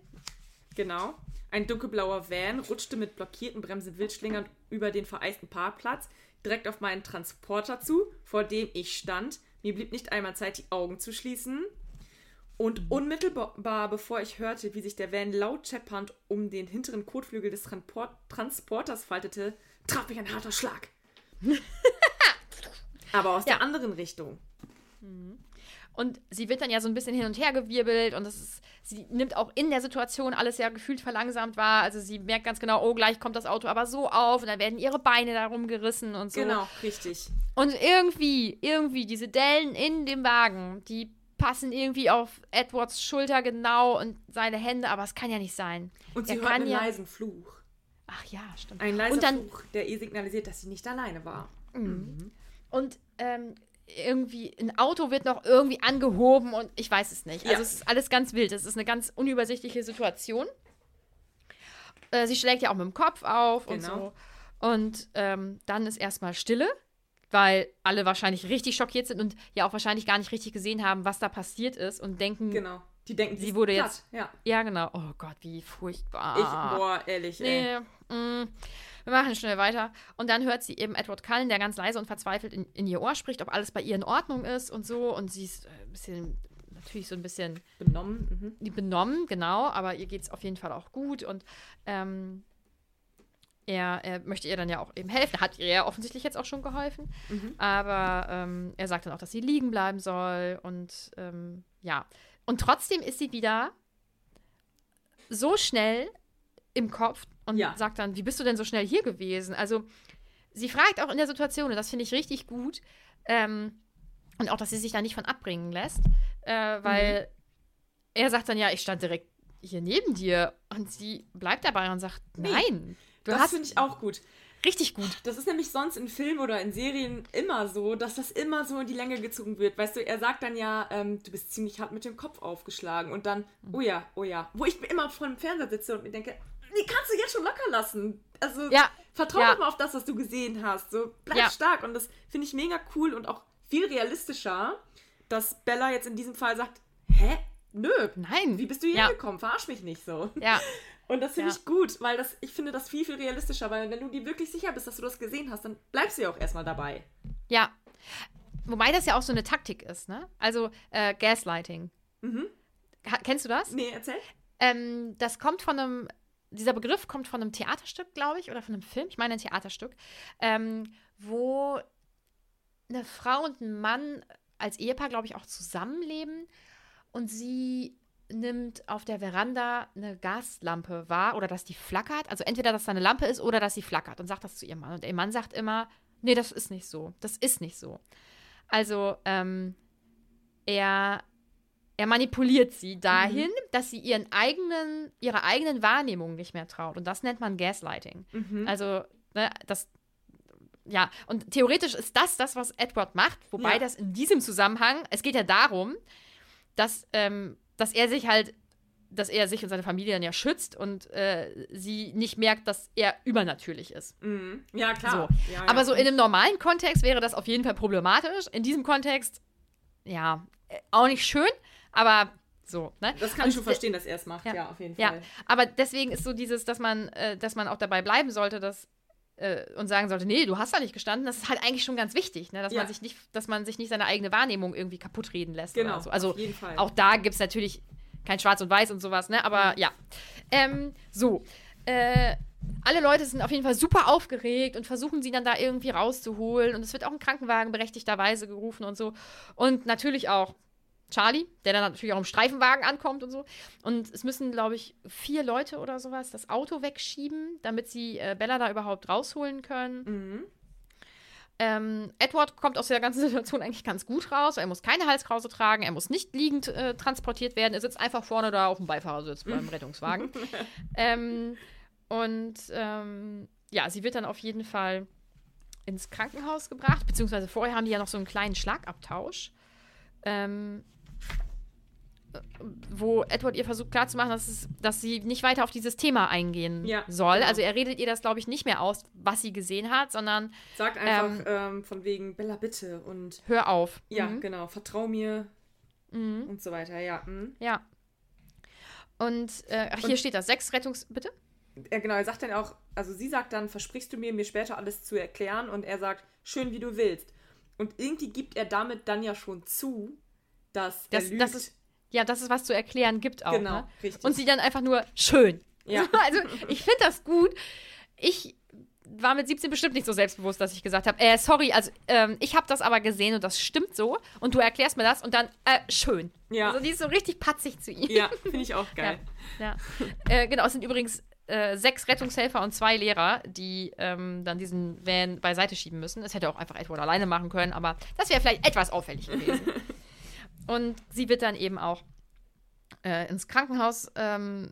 Speaker 2: Genau. Ein dunkelblauer Van rutschte mit blockierten Bremsen wildschlingernd über den vereisten Parkplatz direkt auf meinen Transporter zu, vor dem ich stand. Mir blieb nicht einmal Zeit, die Augen zu schließen. Und unmittelbar bevor ich hörte, wie sich der Van laut scheppernd um den hinteren Kotflügel des Transport Transporters faltete, traf mich ein harter Schlag. <laughs> Aber aus der anderen Richtung.
Speaker 1: Und sie wird dann ja so ein bisschen hin und her gewirbelt und das ist, sie nimmt auch in der Situation alles ja gefühlt verlangsamt wahr. Also sie merkt ganz genau, oh, gleich kommt das Auto aber so auf und dann werden ihre Beine darum gerissen und so.
Speaker 2: Genau, richtig.
Speaker 1: Und irgendwie, irgendwie, diese Dellen in dem Wagen, die passen irgendwie auf Edwards Schulter genau und seine Hände, aber es kann ja nicht sein.
Speaker 2: Und
Speaker 1: Er
Speaker 2: sie hört
Speaker 1: kann
Speaker 2: einen
Speaker 1: ja-
Speaker 2: leisen Fluch.
Speaker 1: Ach ja, stimmt.
Speaker 2: Ein leiser
Speaker 1: und dann,
Speaker 2: Fluch, der ihr signalisiert, dass sie nicht alleine war.
Speaker 1: Und ähm, irgendwie, ein Auto wird noch irgendwie angehoben und ich weiß es nicht. Also
Speaker 2: Ja.
Speaker 1: es ist alles ganz wild. Es ist eine ganz unübersichtliche Situation. Äh, sie schlägt ja auch mit dem Kopf auf und
Speaker 2: Genau.
Speaker 1: so. Und ähm, dann ist erstmal Stille, weil alle wahrscheinlich richtig schockiert sind und ja auch wahrscheinlich gar nicht richtig gesehen haben, was da passiert ist und denken,
Speaker 2: Genau. Die denken,
Speaker 1: Sie wurde
Speaker 2: platt.
Speaker 1: jetzt-
Speaker 2: Ja.
Speaker 1: ja genau, oh Gott, wie furchtbar.
Speaker 2: Ich, boah, ehrlich, ey.
Speaker 1: Nee, mm, wir machen schnell weiter. Und dann hört sie eben Edward Cullen, der ganz leise und verzweifelt in, in ihr Ohr spricht, ob alles bei ihr in Ordnung ist und so. Und sie ist äh, ein bisschen, natürlich so ein bisschen
Speaker 2: Benommen. Mhm.
Speaker 1: benommen, genau, aber ihr geht es auf jeden Fall auch gut. Und ähm, er, er möchte ihr dann ja auch eben helfen. Hat ihr ja offensichtlich jetzt auch schon geholfen. Aber ähm, er sagt dann auch, dass sie liegen bleiben soll. Und ähm, ja. Und trotzdem ist sie wieder so schnell im Kopf und
Speaker 2: Ja.
Speaker 1: sagt dann, wie bist du denn so schnell hier gewesen? Also sie fragt auch in der Situation, und das finde ich richtig gut, ähm, und auch, dass sie sich da nicht von abbringen lässt, äh, weil
Speaker 2: Mhm.
Speaker 1: er sagt dann, ja, ich stand direkt hier neben dir und sie bleibt dabei und sagt, nein, du
Speaker 2: das finde ich auch gut.
Speaker 1: richtig gut.
Speaker 2: Das ist nämlich sonst in Filmen oder in Serien immer so, dass das immer so in die Länge gezogen wird. Weißt du, er sagt dann ja, ähm, du bist ziemlich hart mit dem Kopf aufgeschlagen und dann, oh ja, oh ja. Wo ich immer vor dem Fernseher sitze und mir denke, nee, kannst du jetzt schon locker lassen. Also
Speaker 1: Ja,
Speaker 2: vertrau
Speaker 1: ja.
Speaker 2: doch mal auf das, was du gesehen hast. So, bleib
Speaker 1: Ja.
Speaker 2: stark. Und das finde ich mega cool und auch viel realistischer, dass Bella jetzt in diesem Fall sagt, hä? Nö.
Speaker 1: Nein.
Speaker 2: Wie bist du hier gekommen? Verarsch mich nicht so.
Speaker 1: Ja, <laughs>
Speaker 2: Und das finde ich gut, weil das, ich finde das viel, viel realistischer, weil wenn du dir wirklich sicher bist, dass du das gesehen hast, dann bleibst du ja auch erstmal dabei.
Speaker 1: ja. Wobei das ja auch so eine Taktik ist, ne? Also äh, Gaslighting.
Speaker 2: Mhm.
Speaker 1: Ha kennst du das?
Speaker 2: Nee, erzähl.
Speaker 1: Ähm, das kommt von einem, dieser Begriff kommt von einem Theaterstück, glaube ich, oder von einem Film, ich meine ein Theaterstück, ähm, wo eine Frau und ein Mann als Ehepaar, glaube ich, auch zusammenleben und sie nimmt auf der Veranda eine Gaslampe wahr oder dass die flackert. Also entweder, dass da eine Lampe ist oder dass sie flackert und sagt das zu ihrem Mann. Und ihr Mann sagt immer, nee, das ist nicht so. Das ist nicht so. Also ähm, er, er manipuliert sie dahin, dass sie ihren eigenen, ihrer eigenen Wahrnehmung nicht mehr traut. Und das nennt man Gaslighting.
Speaker 2: Mhm.
Speaker 1: Also, ne, das, ja, und theoretisch ist das das, was Edward macht, wobei
Speaker 2: Ja.
Speaker 1: das in diesem Zusammenhang, es geht ja darum, dass, ähm, dass er sich halt, dass er sich und seine Familie dann ja schützt und äh, sie nicht merkt, dass er übernatürlich ist.
Speaker 2: Mhm. Ja, klar.
Speaker 1: So.
Speaker 2: Ja, ja.
Speaker 1: Aber so in einem normalen Kontext wäre das auf jeden Fall problematisch. In diesem Kontext, ja, äh, auch nicht schön, aber so, ne?
Speaker 2: Das kann
Speaker 1: Und
Speaker 2: ich schon verstehen, dass er es macht.
Speaker 1: Ja.
Speaker 2: Ja, auf jeden
Speaker 1: Ja,
Speaker 2: Fall.
Speaker 1: aber deswegen ist so dieses, dass man, äh, dass man auch dabei bleiben sollte, dass äh, und sagen sollte, nee, du hast da nicht gestanden, das ist halt eigentlich schon ganz wichtig, ne? dass
Speaker 2: Ja.
Speaker 1: man sich nicht, dass man sich nicht seine eigene Wahrnehmung irgendwie kaputt reden lässt
Speaker 2: Genau,
Speaker 1: so. Also
Speaker 2: auf jeden Fall.
Speaker 1: auch da gibt es natürlich kein Schwarz und Weiß und sowas, ne? Aber ja. Ähm, so. Äh, alle Leute sind auf jeden Fall super aufgeregt und versuchen sie dann da irgendwie rauszuholen. Und es wird auch ein Krankenwagen berechtigterweise gerufen und so. Und natürlich auch Charlie, der dann natürlich auch im Streifenwagen ankommt und so. Und es müssen, glaube ich, vier Leute oder sowas das Auto wegschieben, damit sie äh, Bella da überhaupt rausholen können.
Speaker 2: Mhm.
Speaker 1: Ähm, Edward kommt aus der ganzen <laughs> Situation eigentlich ganz gut raus. Er muss keine Halskrause tragen, er muss nicht liegend äh, transportiert werden. Er sitzt einfach vorne da auf dem Beifahrersitz beim <laughs> Rettungswagen. <laughs> ähm, und ähm, ja, sie wird dann auf jeden Fall ins Krankenhaus gebracht, beziehungsweise vorher haben die ja noch so einen kleinen Schlagabtausch. Ähm, wo Edward ihr versucht klarzumachen, dass, es, dass sie nicht weiter auf dieses Thema eingehen
Speaker 2: Ja,
Speaker 1: soll.
Speaker 2: genau.
Speaker 1: Also er redet ihr das, glaube ich, nicht mehr aus, was sie gesehen hat, sondern
Speaker 2: Sagt einfach ähm, von wegen, Bella, bitte. Und
Speaker 1: hör auf.
Speaker 2: ja,
Speaker 1: Mhm.
Speaker 2: genau, vertrau mir
Speaker 1: Mhm.
Speaker 2: und so weiter. Ja, mhm.
Speaker 1: Ja. Und, äh, ach, hier
Speaker 2: Und-
Speaker 1: steht das. Sechs Rettungs... Bitte?
Speaker 2: ja, genau. Er sagt dann auch, also sie sagt dann, versprichst du mir, mir später alles zu erklären? Und er sagt, schön, wie du willst. Und irgendwie gibt er damit dann ja schon zu, dass
Speaker 1: Das,
Speaker 2: er lügt.
Speaker 1: das ist, ja, dass es was zu erklären gibt auch.
Speaker 2: Genau,
Speaker 1: ne?
Speaker 2: richtig.
Speaker 1: Und sie dann einfach nur schön.
Speaker 2: Ja. <laughs>
Speaker 1: Also, ich finde das gut. Ich war mit 17 bestimmt nicht so selbstbewusst, dass ich gesagt habe, äh, sorry, also ähm, ich habe das aber gesehen und das stimmt so und du erklärst mir das und dann, äh, schön.
Speaker 2: Ja.
Speaker 1: Also die ist so richtig patzig zu ihm.
Speaker 2: ja, finde ich auch <laughs> geil.
Speaker 1: Ja. äh, genau, es sind übrigens äh, sechs Rettungshelfer und zwei Lehrer, die ähm, dann diesen Van beiseite schieben müssen. Es hätte auch einfach Edward alleine machen können, aber das wäre vielleicht etwas auffällig gewesen. <laughs> und sie wird dann eben auch äh, ins Krankenhaus ähm,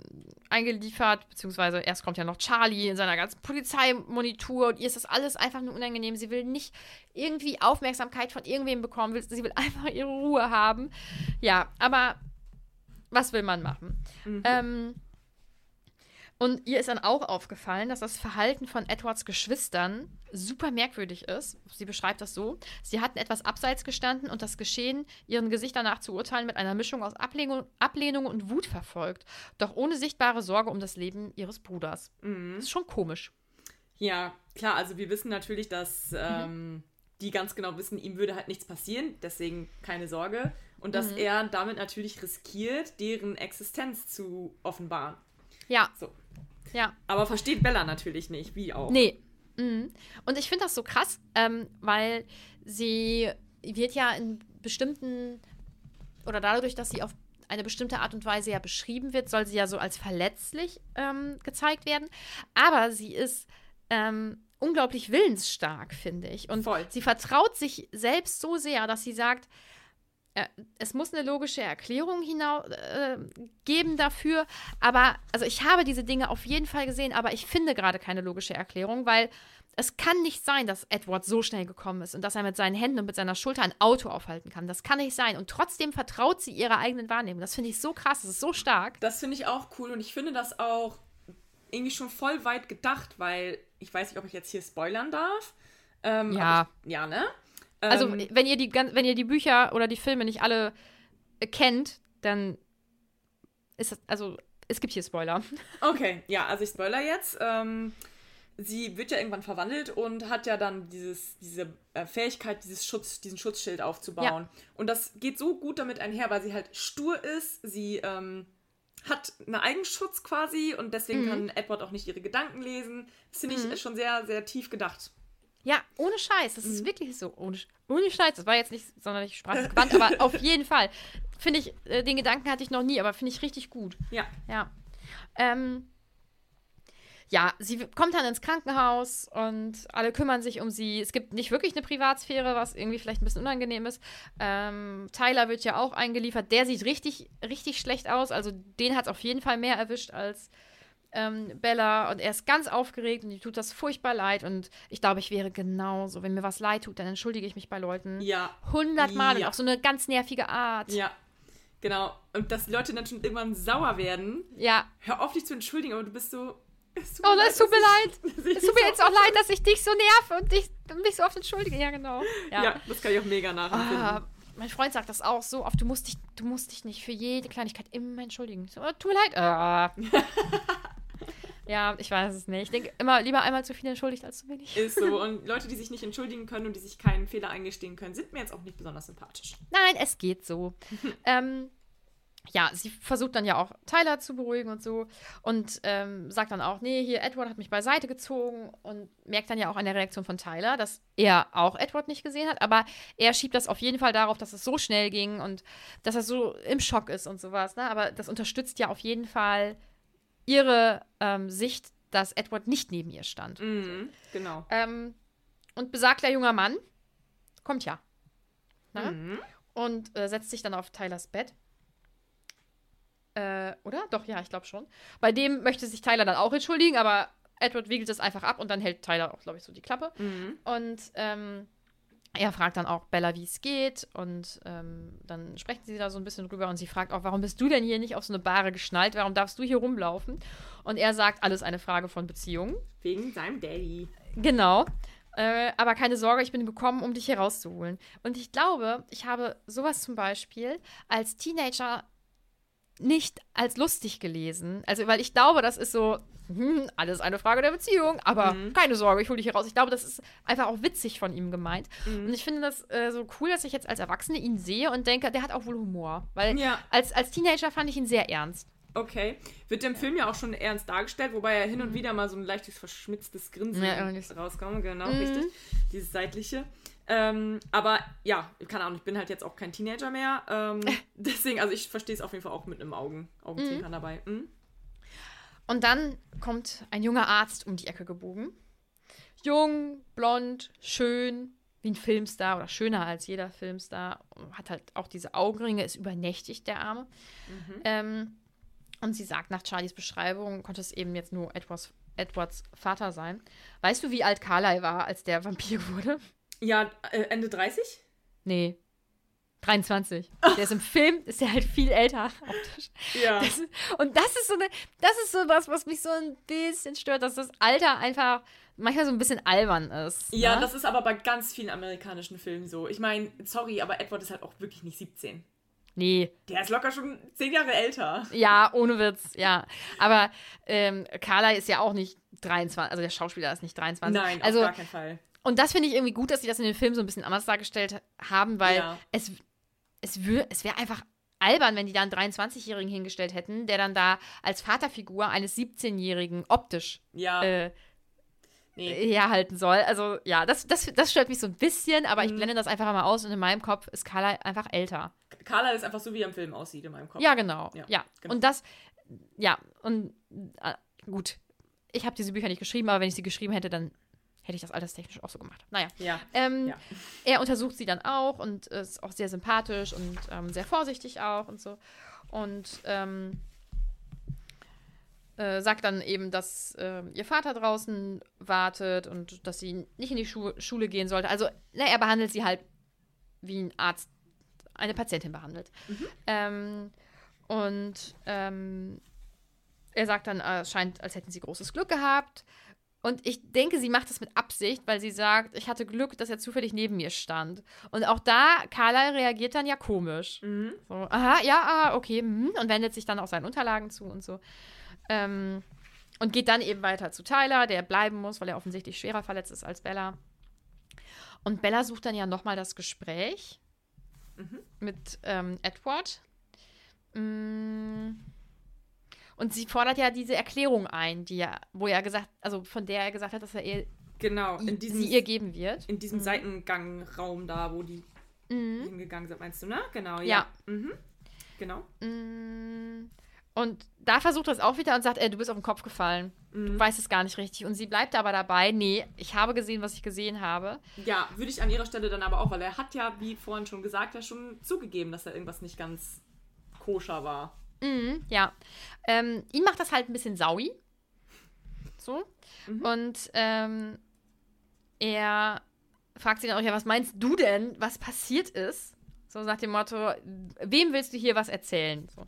Speaker 1: eingeliefert, beziehungsweise erst kommt ja noch Charlie in seiner ganzen Polizeimonitur und ihr ist das alles einfach nur unangenehm. Sie will nicht irgendwie Aufmerksamkeit von irgendwem bekommen, will, sie will <laughs> einfach ihre Ruhe haben. Ja, aber was will man machen? Ähm, und ihr ist dann auch aufgefallen, dass das Verhalten von Edwards Geschwistern super merkwürdig ist. Sie beschreibt das so. Sie hatten etwas abseits gestanden und das Geschehen ihren Gesichtern nach zu urteilen mit einer Mischung aus Ablehnung, Ablehnung und Wut verfolgt. Doch ohne sichtbare Sorge um das Leben ihres Bruders.
Speaker 2: Mhm.
Speaker 1: Das ist schon komisch.
Speaker 2: Ja, klar, also wir wissen natürlich, dass
Speaker 1: Mhm.
Speaker 2: ähm, die ganz genau wissen, ihm würde halt nichts passieren, deswegen keine Sorge. Und dass
Speaker 1: Mhm.
Speaker 2: er damit natürlich riskiert, deren Existenz zu offenbaren.
Speaker 1: Ja,
Speaker 2: So.
Speaker 1: Ja.
Speaker 2: Aber versteht Bella natürlich nicht, wie auch.
Speaker 1: Nee. Mhm. Und ich finde das so krass, ähm, weil sie wird ja in bestimmten oder dadurch, dass sie auf eine bestimmte Art und Weise ja beschrieben wird, soll sie ja so als verletzlich ähm, gezeigt werden. Aber sie ist ähm, unglaublich willensstark, finde ich. Und
Speaker 2: Voll.
Speaker 1: sie vertraut sich selbst so sehr, dass sie sagt, es muss eine logische Erklärung hinau äh, geben dafür. Aber, also ich habe diese Dinge auf jeden Fall gesehen, aber ich finde gerade keine logische Erklärung, weil es kann nicht sein, dass Edward so schnell gekommen ist und dass er mit seinen Händen und mit seiner Schulter ein Auto aufhalten kann. Das kann nicht sein. Und trotzdem vertraut sie ihrer eigenen Wahrnehmung. Das finde ich so krass. Das ist so stark.
Speaker 2: Das finde ich auch cool und ich finde das auch irgendwie schon voll weit gedacht, weil ich weiß nicht, ob ich jetzt hier spoilern darf. Ähm,
Speaker 1: Ja.
Speaker 2: Ich, ja, ne?
Speaker 1: Also,
Speaker 2: Ähm,
Speaker 1: wenn ihr, die, wenn ihr die Bücher oder die Filme nicht alle äh, kennt, dann ist das, also, es gibt hier Spoiler. <laughs>
Speaker 2: Okay, ja, also ich spoiler jetzt. Ähm, sie wird ja irgendwann verwandelt und hat ja dann dieses, diese äh, Fähigkeit, dieses Schutz, diesen Schutzschild aufzubauen. Und das geht so gut damit einher, weil sie halt stur ist. Sie ähm, hat einen Eigenschutz quasi und deswegen kann Edward auch nicht ihre Gedanken lesen. Das finde ich schon sehr, sehr tief gedacht.
Speaker 1: Ja, ohne Scheiß. Das
Speaker 2: Mhm.
Speaker 1: ist wirklich so. Ohne, ohne Scheiß. Das war jetzt nicht sonderlich sprachgewandt, <laughs> aber auf jeden Fall. Finde ich, äh, den Gedanken hatte ich noch nie, aber finde ich richtig gut.
Speaker 2: Ja.
Speaker 1: Ja. Ähm, ja, sie kommt dann ins Krankenhaus und alle kümmern sich um sie. Es gibt nicht wirklich eine Privatsphäre, was irgendwie vielleicht ein bisschen unangenehm ist. Ähm, Tyler wird ja auch eingeliefert. Der sieht richtig, richtig schlecht aus. Also den hat es auf jeden Fall mehr erwischt als ähm, Bella. Und er ist ganz aufgeregt und ihm tut das furchtbar leid. Und ich glaube, ich wäre genauso. Wenn mir was leid tut, dann entschuldige ich mich bei Leuten.
Speaker 2: Ja.
Speaker 1: Hundertmal und
Speaker 2: Ja.
Speaker 1: auf so eine ganz nervige Art.
Speaker 2: Ja. Genau. Und dass die Leute dann schon irgendwann sauer werden.
Speaker 1: ja.
Speaker 2: Hör auf, dich zu entschuldigen, aber du bist so. Es tut
Speaker 1: Oh,
Speaker 2: mir <laughs>
Speaker 1: es tut mir leid.
Speaker 2: ich
Speaker 1: Es tut mir jetzt auch leid, dass ich dich so nerve und dich, mich so oft entschuldige. Ja, genau. Ja.
Speaker 2: Ja, das kann ich auch mega nachempfinden.
Speaker 1: Ah, mein Freund sagt das auch so oft. Du musst dich, du musst dich nicht für jede Kleinigkeit immer entschuldigen. So, tut mir leid. Ah. <laughs> ja, ich weiß es nicht. Ich denke immer lieber einmal zu viel entschuldigt als zu wenig.
Speaker 2: Ist so. <laughs> Und Leute, die sich nicht entschuldigen können und die sich keinen Fehler eingestehen können, sind mir jetzt auch nicht besonders sympathisch.
Speaker 1: Nein, es geht so. <laughs> ähm, ja, sie versucht dann ja auch Tyler zu beruhigen und so und ähm, sagt dann auch, nee, hier Edward hat mich beiseite gezogen und merkt dann ja auch an der Reaktion von Tyler, dass er auch Edward nicht gesehen hat, aber er schiebt das auf jeden Fall darauf, dass es so schnell ging und dass er so im Schock ist und sowas. Ne? Aber das unterstützt ja auf jeden Fall ihre ähm, Sicht, dass Edward nicht neben ihr stand.
Speaker 2: Mhm, genau.
Speaker 1: Ähm, und besagter junger Mann kommt ja. Ne?
Speaker 2: Mhm.
Speaker 1: Und äh, setzt sich dann auf Tylers Bett. Äh, oder? Doch, ja, ich glaube schon. Bei dem möchte sich Tyler dann auch entschuldigen, aber Edward wiegelt es einfach ab und dann hält Tyler auch, glaube ich, so die Klappe.
Speaker 2: Mhm.
Speaker 1: Und ähm, er fragt dann auch Bella, wie es geht. Und ähm, dann sprechen sie da so ein bisschen drüber und sie fragt auch, warum bist du denn hier nicht auf so eine Bahre geschnallt? Warum darfst du hier rumlaufen? Und er sagt, alles eine Frage von Beziehungen.
Speaker 2: Wegen seinem Daddy.
Speaker 1: Genau. Äh, aber keine Sorge, ich bin gekommen, um dich hier rauszuholen. Und ich glaube, ich habe sowas zum Beispiel als Teenager nicht als lustig gelesen. Also, weil ich glaube, das ist so, hm, alles eine Frage der Beziehung, aber keine Sorge, ich hole dich hier raus. Ich glaube, das ist einfach auch witzig von ihm gemeint. Und ich finde das äh, so cool, dass ich jetzt als Erwachsene ihn sehe und denke, der hat auch wohl Humor. Weil
Speaker 2: Ja.
Speaker 1: als, als Teenager fand ich ihn sehr ernst.
Speaker 2: Okay. Wird im Film ja auch schon ernst dargestellt, wobei ja hin und wieder mal so ein leichtes verschmitztes Grinsen
Speaker 1: Mhm. Ja,
Speaker 2: rauskommt. Genau,
Speaker 1: Mhm.
Speaker 2: richtig. Dieses seitliche. Ähm, aber ja, keine Ahnung, ich bin halt jetzt auch kein Teenager mehr. Ähm, <laughs> deswegen, also ich verstehe es auf jeden Fall auch mit einem Augen, Augenzwinkern
Speaker 1: Mhm.
Speaker 2: dabei. Mhm.
Speaker 1: Und dann kommt ein junger Arzt um die Ecke gebogen. Jung, blond, schön, wie ein Filmstar oder schöner als jeder Filmstar. Hat halt auch diese Augenringe, ist übernächtig, der Arme. Ähm, und sie sagt nach Charlies Beschreibung, konnte es eben jetzt nur Edwards, Edwards Vater sein. Weißt du, wie alt Carlyle war, als der Vampir <laughs> wurde?
Speaker 2: Ja, äh, Ende 30?
Speaker 1: Nee. 23. Der ist im Film, ist er halt viel älter optisch.
Speaker 2: Ja.
Speaker 1: Das und das ist so eine, das ist so was, was mich so ein bisschen stört, dass das Alter einfach manchmal so ein bisschen albern ist.
Speaker 2: Ja,
Speaker 1: ne?
Speaker 2: das ist aber bei ganz vielen amerikanischen Filmen so. Ich meine, sorry, aber Edward ist halt auch wirklich nicht 17.
Speaker 1: Nee,
Speaker 2: Der ist locker schon 10 Jahre älter.
Speaker 1: ja, ohne Witz, ja. Aber ähm, Carla ist ja auch nicht 23, also der Schauspieler ist nicht 23.
Speaker 2: Nein,
Speaker 1: also,
Speaker 2: auf gar keinen Fall.
Speaker 1: Und das finde ich irgendwie gut, dass sie das in den Film so ein bisschen anders dargestellt haben, weil
Speaker 2: Ja.
Speaker 1: es, es, es wäre einfach albern, wenn die da einen 23-Jährigen hingestellt hätten, der dann da als Vaterfigur eines 17-Jährigen optisch
Speaker 2: Ja.
Speaker 1: äh,
Speaker 2: Nee.
Speaker 1: herhalten soll. Also ja, das, das, das stört mich so ein bisschen, aber ich
Speaker 2: Mhm.
Speaker 1: blende das einfach mal aus und in meinem Kopf ist Carla einfach älter.
Speaker 2: Carla ist einfach so, wie er im Film aussieht in meinem Kopf.
Speaker 1: Ja, genau.
Speaker 2: Ja,
Speaker 1: Ja.
Speaker 2: genau.
Speaker 1: Und das, ja, und äh, gut. Ich habe diese Bücher nicht geschrieben, aber wenn ich sie geschrieben hätte, dann hätte ich das alterstechnisch auch so gemacht. Naja.
Speaker 2: Ja.
Speaker 1: Ähm,
Speaker 2: Ja.
Speaker 1: Er untersucht sie dann auch und ist auch sehr sympathisch und ähm, sehr vorsichtig auch und so. Und ähm, äh, sagt dann eben, dass ähm, ihr Vater draußen wartet und dass sie nicht in die Schu Schule gehen sollte. Also, na, er behandelt sie halt wie ein Arzt eine Patientin behandelt. Ähm, und ähm, er sagt dann, äh, es scheint, als hätten sie großes Glück gehabt. Und ich denke, sie macht das mit Absicht, weil sie sagt, ich hatte Glück, dass er zufällig neben mir stand. Und auch da, Carla reagiert dann ja komisch.
Speaker 2: Mhm.
Speaker 1: So, aha, ja, ah, okay, mhm, und wendet sich dann auch seinen Unterlagen zu und so. Ähm, und geht dann eben weiter zu Tyler, der bleiben muss, weil er offensichtlich schwerer verletzt ist als Bella. Und Bella sucht dann ja nochmal das Gespräch mit ähm, Edward. Mm. Und sie fordert ja diese Erklärung ein, die er, wo er gesagt, also von der er gesagt hat, dass er ihr,
Speaker 2: Genau, in diesem,
Speaker 1: sie ihr geben wird.
Speaker 2: in diesem Seitengangraum da, wo die hingegangen sind, meinst du, ne? Genau, ja.
Speaker 1: Ja.
Speaker 2: Mhm. Genau.
Speaker 1: Mm. Und da versucht er es auch wieder und sagt, ey, du bist auf den Kopf gefallen. Du weißt es gar nicht richtig. Und sie bleibt aber dabei, nee, ich habe gesehen, was ich gesehen habe.
Speaker 2: Ja, würde ich an ihrer Stelle dann aber auch, weil er hat ja, wie vorhin schon gesagt, ja schon zugegeben, dass da irgendwas nicht ganz koscher war.
Speaker 1: Mhm, ja. Ähm, ihn macht das halt ein bisschen saui. So. Und ähm, er fragt sie dann auch, ja, was meinst du denn, was passiert ist? So nach dem Motto, wem willst du hier was erzählen? So.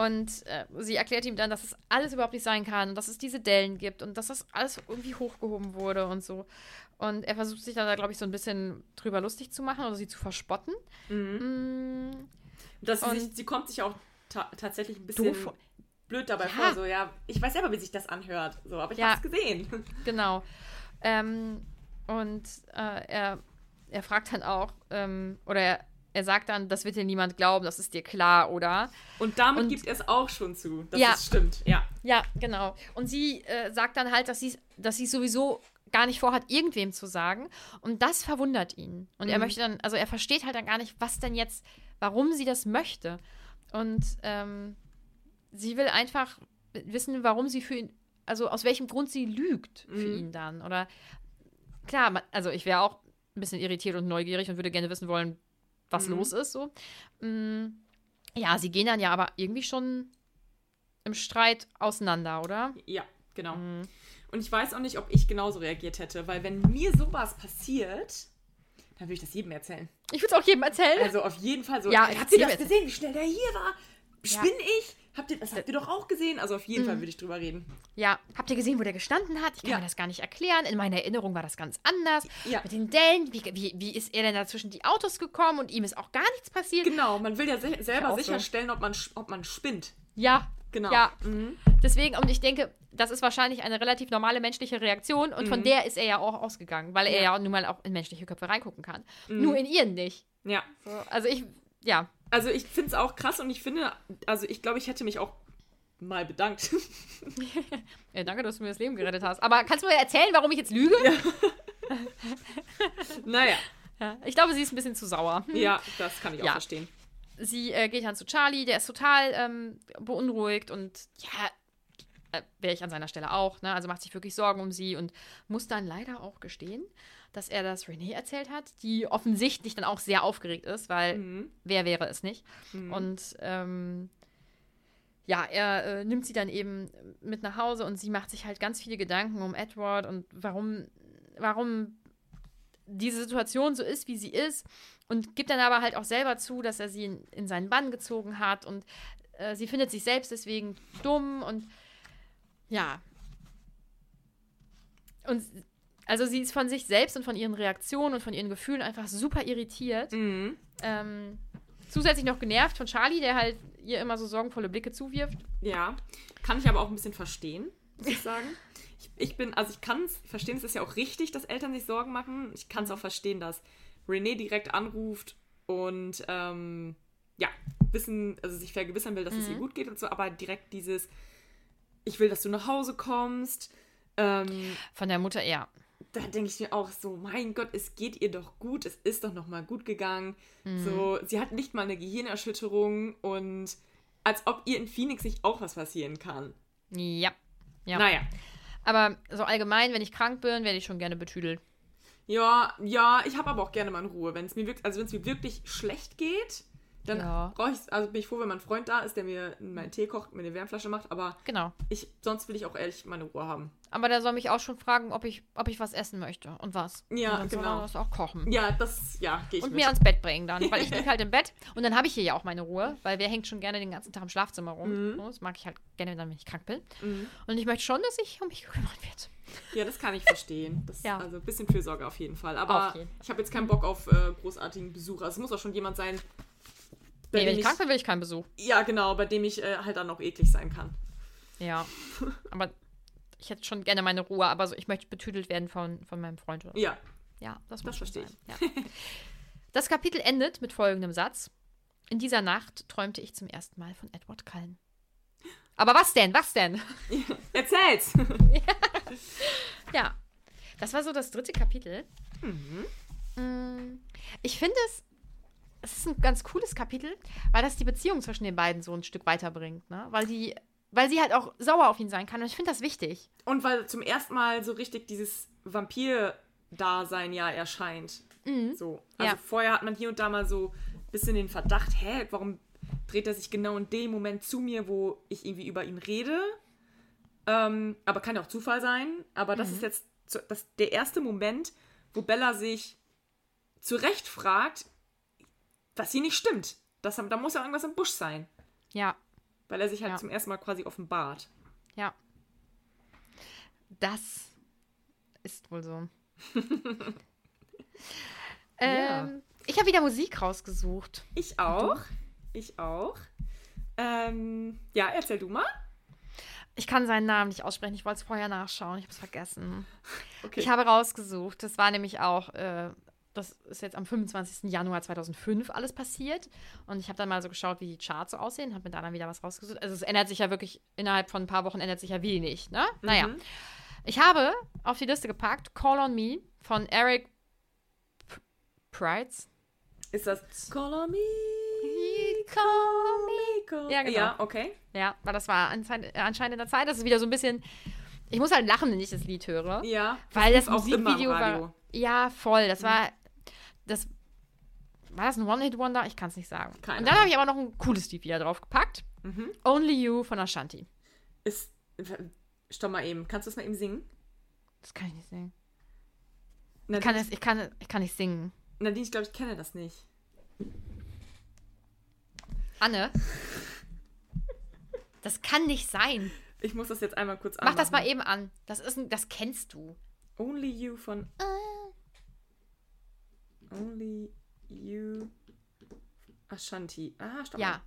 Speaker 1: Und äh, sie erklärt ihm dann, dass es alles überhaupt nicht sein kann, dass es diese Dellen gibt und dass das alles irgendwie hochgehoben wurde und so. Und er versucht sich dann da, glaube ich, so ein bisschen drüber lustig zu machen oder sie zu verspotten. Mm,
Speaker 2: Das sie,
Speaker 1: Und-
Speaker 2: sie kommt sich auch ta tatsächlich ein bisschen
Speaker 1: Doof
Speaker 2: blöd dabei
Speaker 1: Ja.
Speaker 2: vor. So, ja, ich weiß selber, wie sich das anhört. So, aber ich
Speaker 1: Ja.
Speaker 2: hab's gesehen. <laughs>
Speaker 1: Genau. Ähm, und äh, er, er fragt dann auch, ähm, oder er, er sagt dann, das wird dir niemand glauben, das ist dir klar, oder?
Speaker 2: Und damit
Speaker 1: Und-
Speaker 2: gibt er es auch schon zu, dass
Speaker 1: Ja.
Speaker 2: es stimmt. Ja.
Speaker 1: Ja, genau. Und sie äh, sagt dann halt, dass sie dass sie sowieso gar nicht vorhat, irgendwem zu sagen. Und das verwundert ihn. Und er möchte dann, also er versteht halt dann gar nicht, was denn jetzt, warum sie das möchte. Und ähm, sie will einfach wissen, warum sie für ihn, also aus welchem Grund sie lügt für ihn dann. Oder klar, man, also ich wäre auch ein bisschen irritiert und neugierig und würde gerne wissen wollen, was los ist. So. Mm, ja, sie gehen dann ja aber irgendwie schon im Streit auseinander, oder?
Speaker 2: Ja, genau.
Speaker 1: Mhm.
Speaker 2: Und ich weiß auch nicht, ob ich genauso reagiert hätte, weil wenn mir sowas passiert, dann würde ich das jedem erzählen.
Speaker 1: Ich würde es auch jedem erzählen.
Speaker 2: Also auf jeden Fall so.
Speaker 1: Ja,
Speaker 2: "Ey,
Speaker 1: ich
Speaker 2: habt ihr das gesehen, wie schnell der hier war? Spinn ich? Habt ihr, das habt ihr doch auch gesehen? Also auf jeden
Speaker 1: Mhm.
Speaker 2: Fall würde ich drüber reden.
Speaker 1: ja, habt ihr gesehen, wo der gestanden hat? Ich kann
Speaker 2: Ja.
Speaker 1: mir das gar nicht erklären. In meiner Erinnerung war das ganz anders.
Speaker 2: Ja.
Speaker 1: Mit den Dellen. Wie, wie, wie ist er denn da zwischen die Autos gekommen und ihm ist auch gar nichts passiert?
Speaker 2: Genau, man will ja se selber
Speaker 1: auch so.
Speaker 2: sicherstellen, ob man, ob man spinnt.
Speaker 1: Ja.
Speaker 2: Genau.
Speaker 1: Ja.
Speaker 2: Mhm.
Speaker 1: Deswegen, und ich denke, das ist wahrscheinlich eine relativ normale menschliche Reaktion und von der ist er ja auch ausgegangen, weil er
Speaker 2: Mhm. Ja. Mhm.
Speaker 1: ja nun mal auch in menschliche Köpfe reingucken kann. Nur in ihren nicht.
Speaker 2: Ja.
Speaker 1: So, also ich, ja.
Speaker 2: Also ich finde es auch krass und ich finde, also ich glaube, ich hätte mich auch mal bedankt. <laughs>
Speaker 1: ja. Danke, dass du mir das Leben gerettet hast. Aber kannst du mir erzählen, warum ich jetzt lüge? <laughs>
Speaker 2: naja,
Speaker 1: Ja. Ich glaube, sie ist ein bisschen zu sauer.
Speaker 2: ja, das kann ich auch verstehen.
Speaker 1: Sie äh, geht dann zu Charlie, der ist total ähm, beunruhigt und ja, äh, wäre ich an seiner Stelle auch, ne? Also macht sich wirklich Sorgen um sie und muss dann leider auch gestehen, dass er das Renee erzählt hat, die offensichtlich dann auch sehr aufgeregt ist, weil
Speaker 2: Mhm.
Speaker 1: wer wäre es nicht? Und ähm, ja, er äh, nimmt sie dann eben mit nach Hause und sie macht sich halt ganz viele Gedanken um Edward und warum, warum diese Situation so ist, wie sie ist und gibt dann aber halt auch selber zu, dass er sie in, in seinen Bann gezogen hat und äh, sie findet sich selbst deswegen dumm und ja. Und also sie ist von sich selbst und von ihren Reaktionen und von ihren Gefühlen einfach super irritiert.
Speaker 2: Mhm.
Speaker 1: Ähm, zusätzlich noch genervt von Charlie, der halt ihr immer so sorgenvolle Blicke zuwirft.
Speaker 2: Ja, kann ich aber auch ein bisschen verstehen, muss ich sagen. Ich, ich bin, also ich kann es verstehen, es ist ja auch richtig, dass Eltern sich Sorgen machen. Ich kann es auch verstehen, dass René direkt anruft und ähm, ja, wissen, also sich vergewissern will, dass es ihr gut geht und so, aber direkt dieses, ich will, dass du nach Hause kommst, Ähm,
Speaker 1: Von der Mutter, ja.
Speaker 2: da denke ich mir auch so, mein Gott, es geht ihr doch gut, es ist doch noch mal gut gegangen.
Speaker 1: Mhm.
Speaker 2: So, sie hat nicht mal eine Gehirnerschütterung und als ob ihr in Phoenix nicht auch was passieren kann.
Speaker 1: Ja. ja.
Speaker 2: Naja.
Speaker 1: Aber so allgemein, wenn ich krank bin, werde ich schon gerne betüdelt.
Speaker 2: Ja, ja, ich habe aber auch gerne meine Ruhe. Wenn es mir wirklich, also wenn es mir wirklich schlecht geht, dann
Speaker 1: Ja.
Speaker 2: brauche ich, also bin ich froh, wenn mein Freund da ist, der mir meinen Tee kocht, mir eine Wärmflasche macht, aber
Speaker 1: Genau.
Speaker 2: ich, sonst will ich auch ehrlich meine Ruhe haben.
Speaker 1: Aber der soll mich auch schon fragen, ob ich, ob ich was essen möchte und was.
Speaker 2: Ja,
Speaker 1: und dann soll
Speaker 2: genau.
Speaker 1: er das auch kochen.
Speaker 2: Ja, das, ja, gehe ich
Speaker 1: und
Speaker 2: mit.
Speaker 1: mir ans Bett bringen dann, weil ich <laughs> liege halt im Bett und dann habe ich hier ja auch meine Ruhe, weil wer hängt schon gerne den ganzen Tag im Schlafzimmer rum.
Speaker 2: Mhm.
Speaker 1: Das mag ich halt gerne, dann, wenn ich krank bin. Und ich möchte schon, dass ich um mich gekümmert wird.
Speaker 2: Ja, das kann ich verstehen. Das,
Speaker 1: Ja.
Speaker 2: Also ein bisschen Fürsorge auf jeden Fall. Aber
Speaker 1: jeden.
Speaker 2: ich habe jetzt keinen Bock auf äh, großartigen Besuch. Also es muss auch schon jemand sein, bei
Speaker 1: Nee, wenn
Speaker 2: dem
Speaker 1: ich krank bin, will ich keinen Besuch.
Speaker 2: Ja, genau, bei dem ich äh, halt dann auch eklig sein kann.
Speaker 1: Ja. <laughs> aber ich hätte schon gerne meine Ruhe, aber so, ich möchte betüdelt werden von, von meinem Freund. Oder.
Speaker 2: Ja,
Speaker 1: Ja, das,
Speaker 2: Das verstehe
Speaker 1: sein. Ja. <laughs> Das Kapitel endet mit folgendem Satz. In dieser Nacht träumte ich zum ersten Mal von Edward Cullen. Aber was denn? Was denn? <laughs>
Speaker 2: erzähl's! <laughs>
Speaker 1: Ja, das war so das dritte Kapitel. Mm, Ich finde es, es ist ein ganz cooles Kapitel, weil das die Beziehung zwischen den beiden so ein Stück weiterbringt, ne? Weil die, weil sie halt auch sauer auf ihn sein kann. Und ich finde das wichtig.
Speaker 2: Und weil zum ersten Mal so richtig dieses Vampir-Dasein ja erscheint. So. Also
Speaker 1: Ja.
Speaker 2: vorher hat man hier und da mal so ein bisschen den Verdacht, hä, warum dreht er sich genau in dem Moment zu mir, wo ich irgendwie über ihn rede? Ähm, aber kann ja auch Zufall sein. Aber das ist jetzt zu, das, der erste Moment, wo Bella sich zu Recht fragt, dass sie nicht stimmt. Das, da muss ja irgendwas im Busch sein.
Speaker 1: Ja,
Speaker 2: Weil er sich halt
Speaker 1: Ja.
Speaker 2: zum ersten Mal quasi offenbart.
Speaker 1: ja. Das ist wohl so. <laughs> ähm, Ich habe wieder Musik rausgesucht.
Speaker 2: Ich auch. Ich auch. Ähm, ja, erzähl du mal.
Speaker 1: Ich kann seinen Namen nicht aussprechen. Ich wollte es vorher nachschauen. Ich habe es vergessen. <laughs>
Speaker 2: Okay.
Speaker 1: Ich habe rausgesucht. Das war nämlich auch, äh, das ist jetzt am 25. Januar 2005 alles passiert. Und ich habe dann mal so geschaut, wie die Charts so aussehen. Habe mir da dann wieder was rausgesucht. Also es ändert sich ja wirklich, innerhalb von ein paar Wochen ändert sich ja wenig. Ne? Naja. Ich habe auf die Liste gepackt Call on Me von Eric Prides.
Speaker 2: Ist das Call on me?
Speaker 1: Call me.
Speaker 2: Call-
Speaker 1: Ja, genau.
Speaker 2: Ja, okay.
Speaker 1: Ja, weil das war anscheinend, in der Zeit. Das ist wieder so ein bisschen. Ich muss halt lachen, wenn ich das Lied höre.
Speaker 2: Ja.
Speaker 1: Weil das
Speaker 2: im
Speaker 1: Musikvideo war. Ja, voll. Das war. Das. War das ein One-Hit-Wonder? Ich kann es nicht sagen.
Speaker 2: Keine
Speaker 1: Und dann habe ich aber noch ein cooles Lied wieder draufgepackt. Only You von Ashanti.
Speaker 2: Ist. Stopp mal eben. Kannst du es mal eben singen?
Speaker 1: Das kann ich nicht singen.
Speaker 2: Nadine,
Speaker 1: Ich kann, das, ich kann, ich kann nicht singen.
Speaker 2: Nadine ich glaube, ich kenne das nicht.
Speaker 1: Anne? Das kann nicht sein.
Speaker 2: Ich muss das jetzt einmal kurz
Speaker 1: Mach das mal eben an. Das ist ein, das kennst du.
Speaker 2: Only You von. Only You. Ashanti. Ah, stopp
Speaker 1: Ja.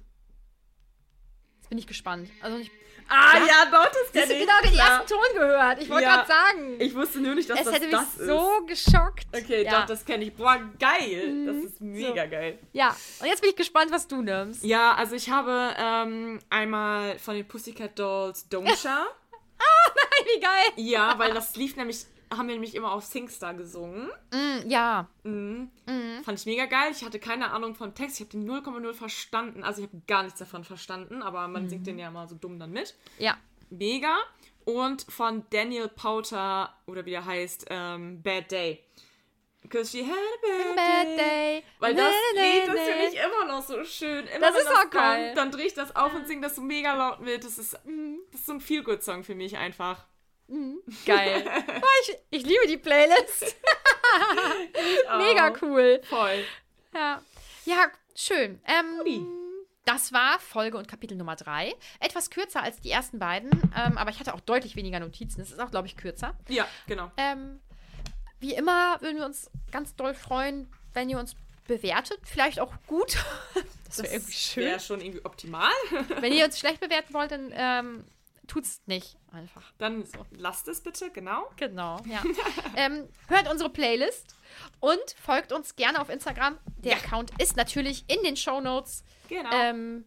Speaker 1: Jetzt bin ich gespannt. Also ich,
Speaker 2: Ah,
Speaker 1: Ja?
Speaker 2: ja, doch, das
Speaker 1: Siehst
Speaker 2: kenne
Speaker 1: du genau den ersten Ton gehört? Ich wollte
Speaker 2: Ja.
Speaker 1: gerade sagen.
Speaker 2: Ich wusste nur nicht, dass
Speaker 1: es
Speaker 2: das
Speaker 1: hätte mich
Speaker 2: das ist.
Speaker 1: so geschockt.
Speaker 2: Okay,
Speaker 1: ja.
Speaker 2: doch, das kenne ich. Boah, geil. Das ist
Speaker 1: Mhm.
Speaker 2: mega geil.
Speaker 1: Ja, und jetzt bin ich gespannt, was du nimmst.
Speaker 2: Ja, also ich habe ähm, einmal von den Pussycat Dolls Domsha. <laughs>
Speaker 1: Wie geil.
Speaker 2: ja, weil das lief nämlich, haben wir nämlich immer auf Singstar gesungen.
Speaker 1: Mm, ja.
Speaker 2: Mhm. Fand ich mega geil. Ich hatte keine Ahnung vom Text. Ich habe den 0,0 verstanden. Also ich habe gar nichts davon verstanden, aber man singt den ja mal so dumm dann mit.
Speaker 1: Ja.
Speaker 2: Mega. Und von Daniel Powter, oder wie er heißt, ähm, Bad Day. Because she had a bad,
Speaker 1: Bad
Speaker 2: day.
Speaker 1: day.
Speaker 2: Weil das
Speaker 1: Nee,
Speaker 2: Lied,
Speaker 1: nee.
Speaker 2: finde ich immer noch so schön. Immer
Speaker 1: Das ist
Speaker 2: das
Speaker 1: auch
Speaker 2: kommt,
Speaker 1: geil.
Speaker 2: dann drehe ich das auf und singe das so mega laut mit. Das ist, das ist so ein Feel-Good-Song für mich einfach.
Speaker 1: Geil. <laughs> Oh, ich, ich liebe die Playlist. <laughs> Mega cool.
Speaker 2: Voll.
Speaker 1: Ja. Ja, schön. Ähm, das war Folge und Kapitel Nummer 3. Etwas kürzer als die ersten beiden, ähm, aber ich hatte auch deutlich weniger Notizen. Es ist auch, glaube ich, kürzer.
Speaker 2: Ja, genau.
Speaker 1: Ähm, wie immer würden wir uns ganz doll freuen, wenn ihr uns bewertet. Vielleicht auch gut. <laughs> Das wäre irgendwie schön.
Speaker 2: Wäre schon irgendwie optimal.
Speaker 1: Wenn ihr uns schlecht bewerten wollt, dann ähm, tut's nicht einfach.
Speaker 2: Dann lasst es bitte, genau.
Speaker 1: Genau, ja. <laughs> ähm, hört unsere Playlist und folgt uns gerne auf Instagram. Der Account ist natürlich in den Shownotes.
Speaker 2: Genau.
Speaker 1: Ähm,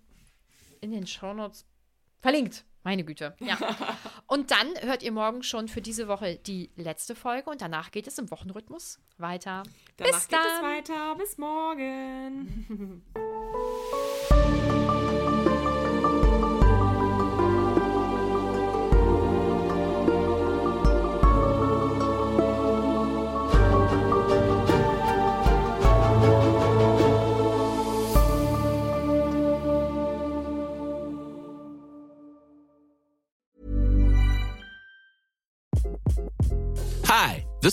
Speaker 1: in den Shownotes verlinkt. Meine Güte. Ja. <laughs> Und dann hört ihr morgen schon für diese Woche die letzte Folge und danach geht es im Wochenrhythmus weiter.
Speaker 2: Danach
Speaker 1: Bis
Speaker 2: geht
Speaker 1: dann.
Speaker 2: es weiter. Bis morgen. <laughs>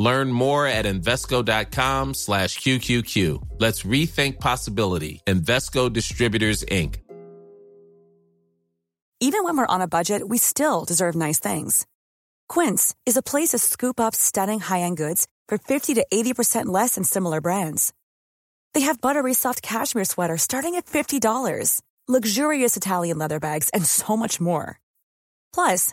Speaker 3: Learn more at Invesco.com slash QQQ. Let's rethink possibility. Invesco Distributors, Inc.
Speaker 4: Even when we're on a budget, we still deserve nice things. Quince is a place to scoop up stunning high-end goods for 50 to 80% less than similar brands. They have buttery soft cashmere sweaters starting at $50, luxurious Italian leather bags, and so much more. Plus,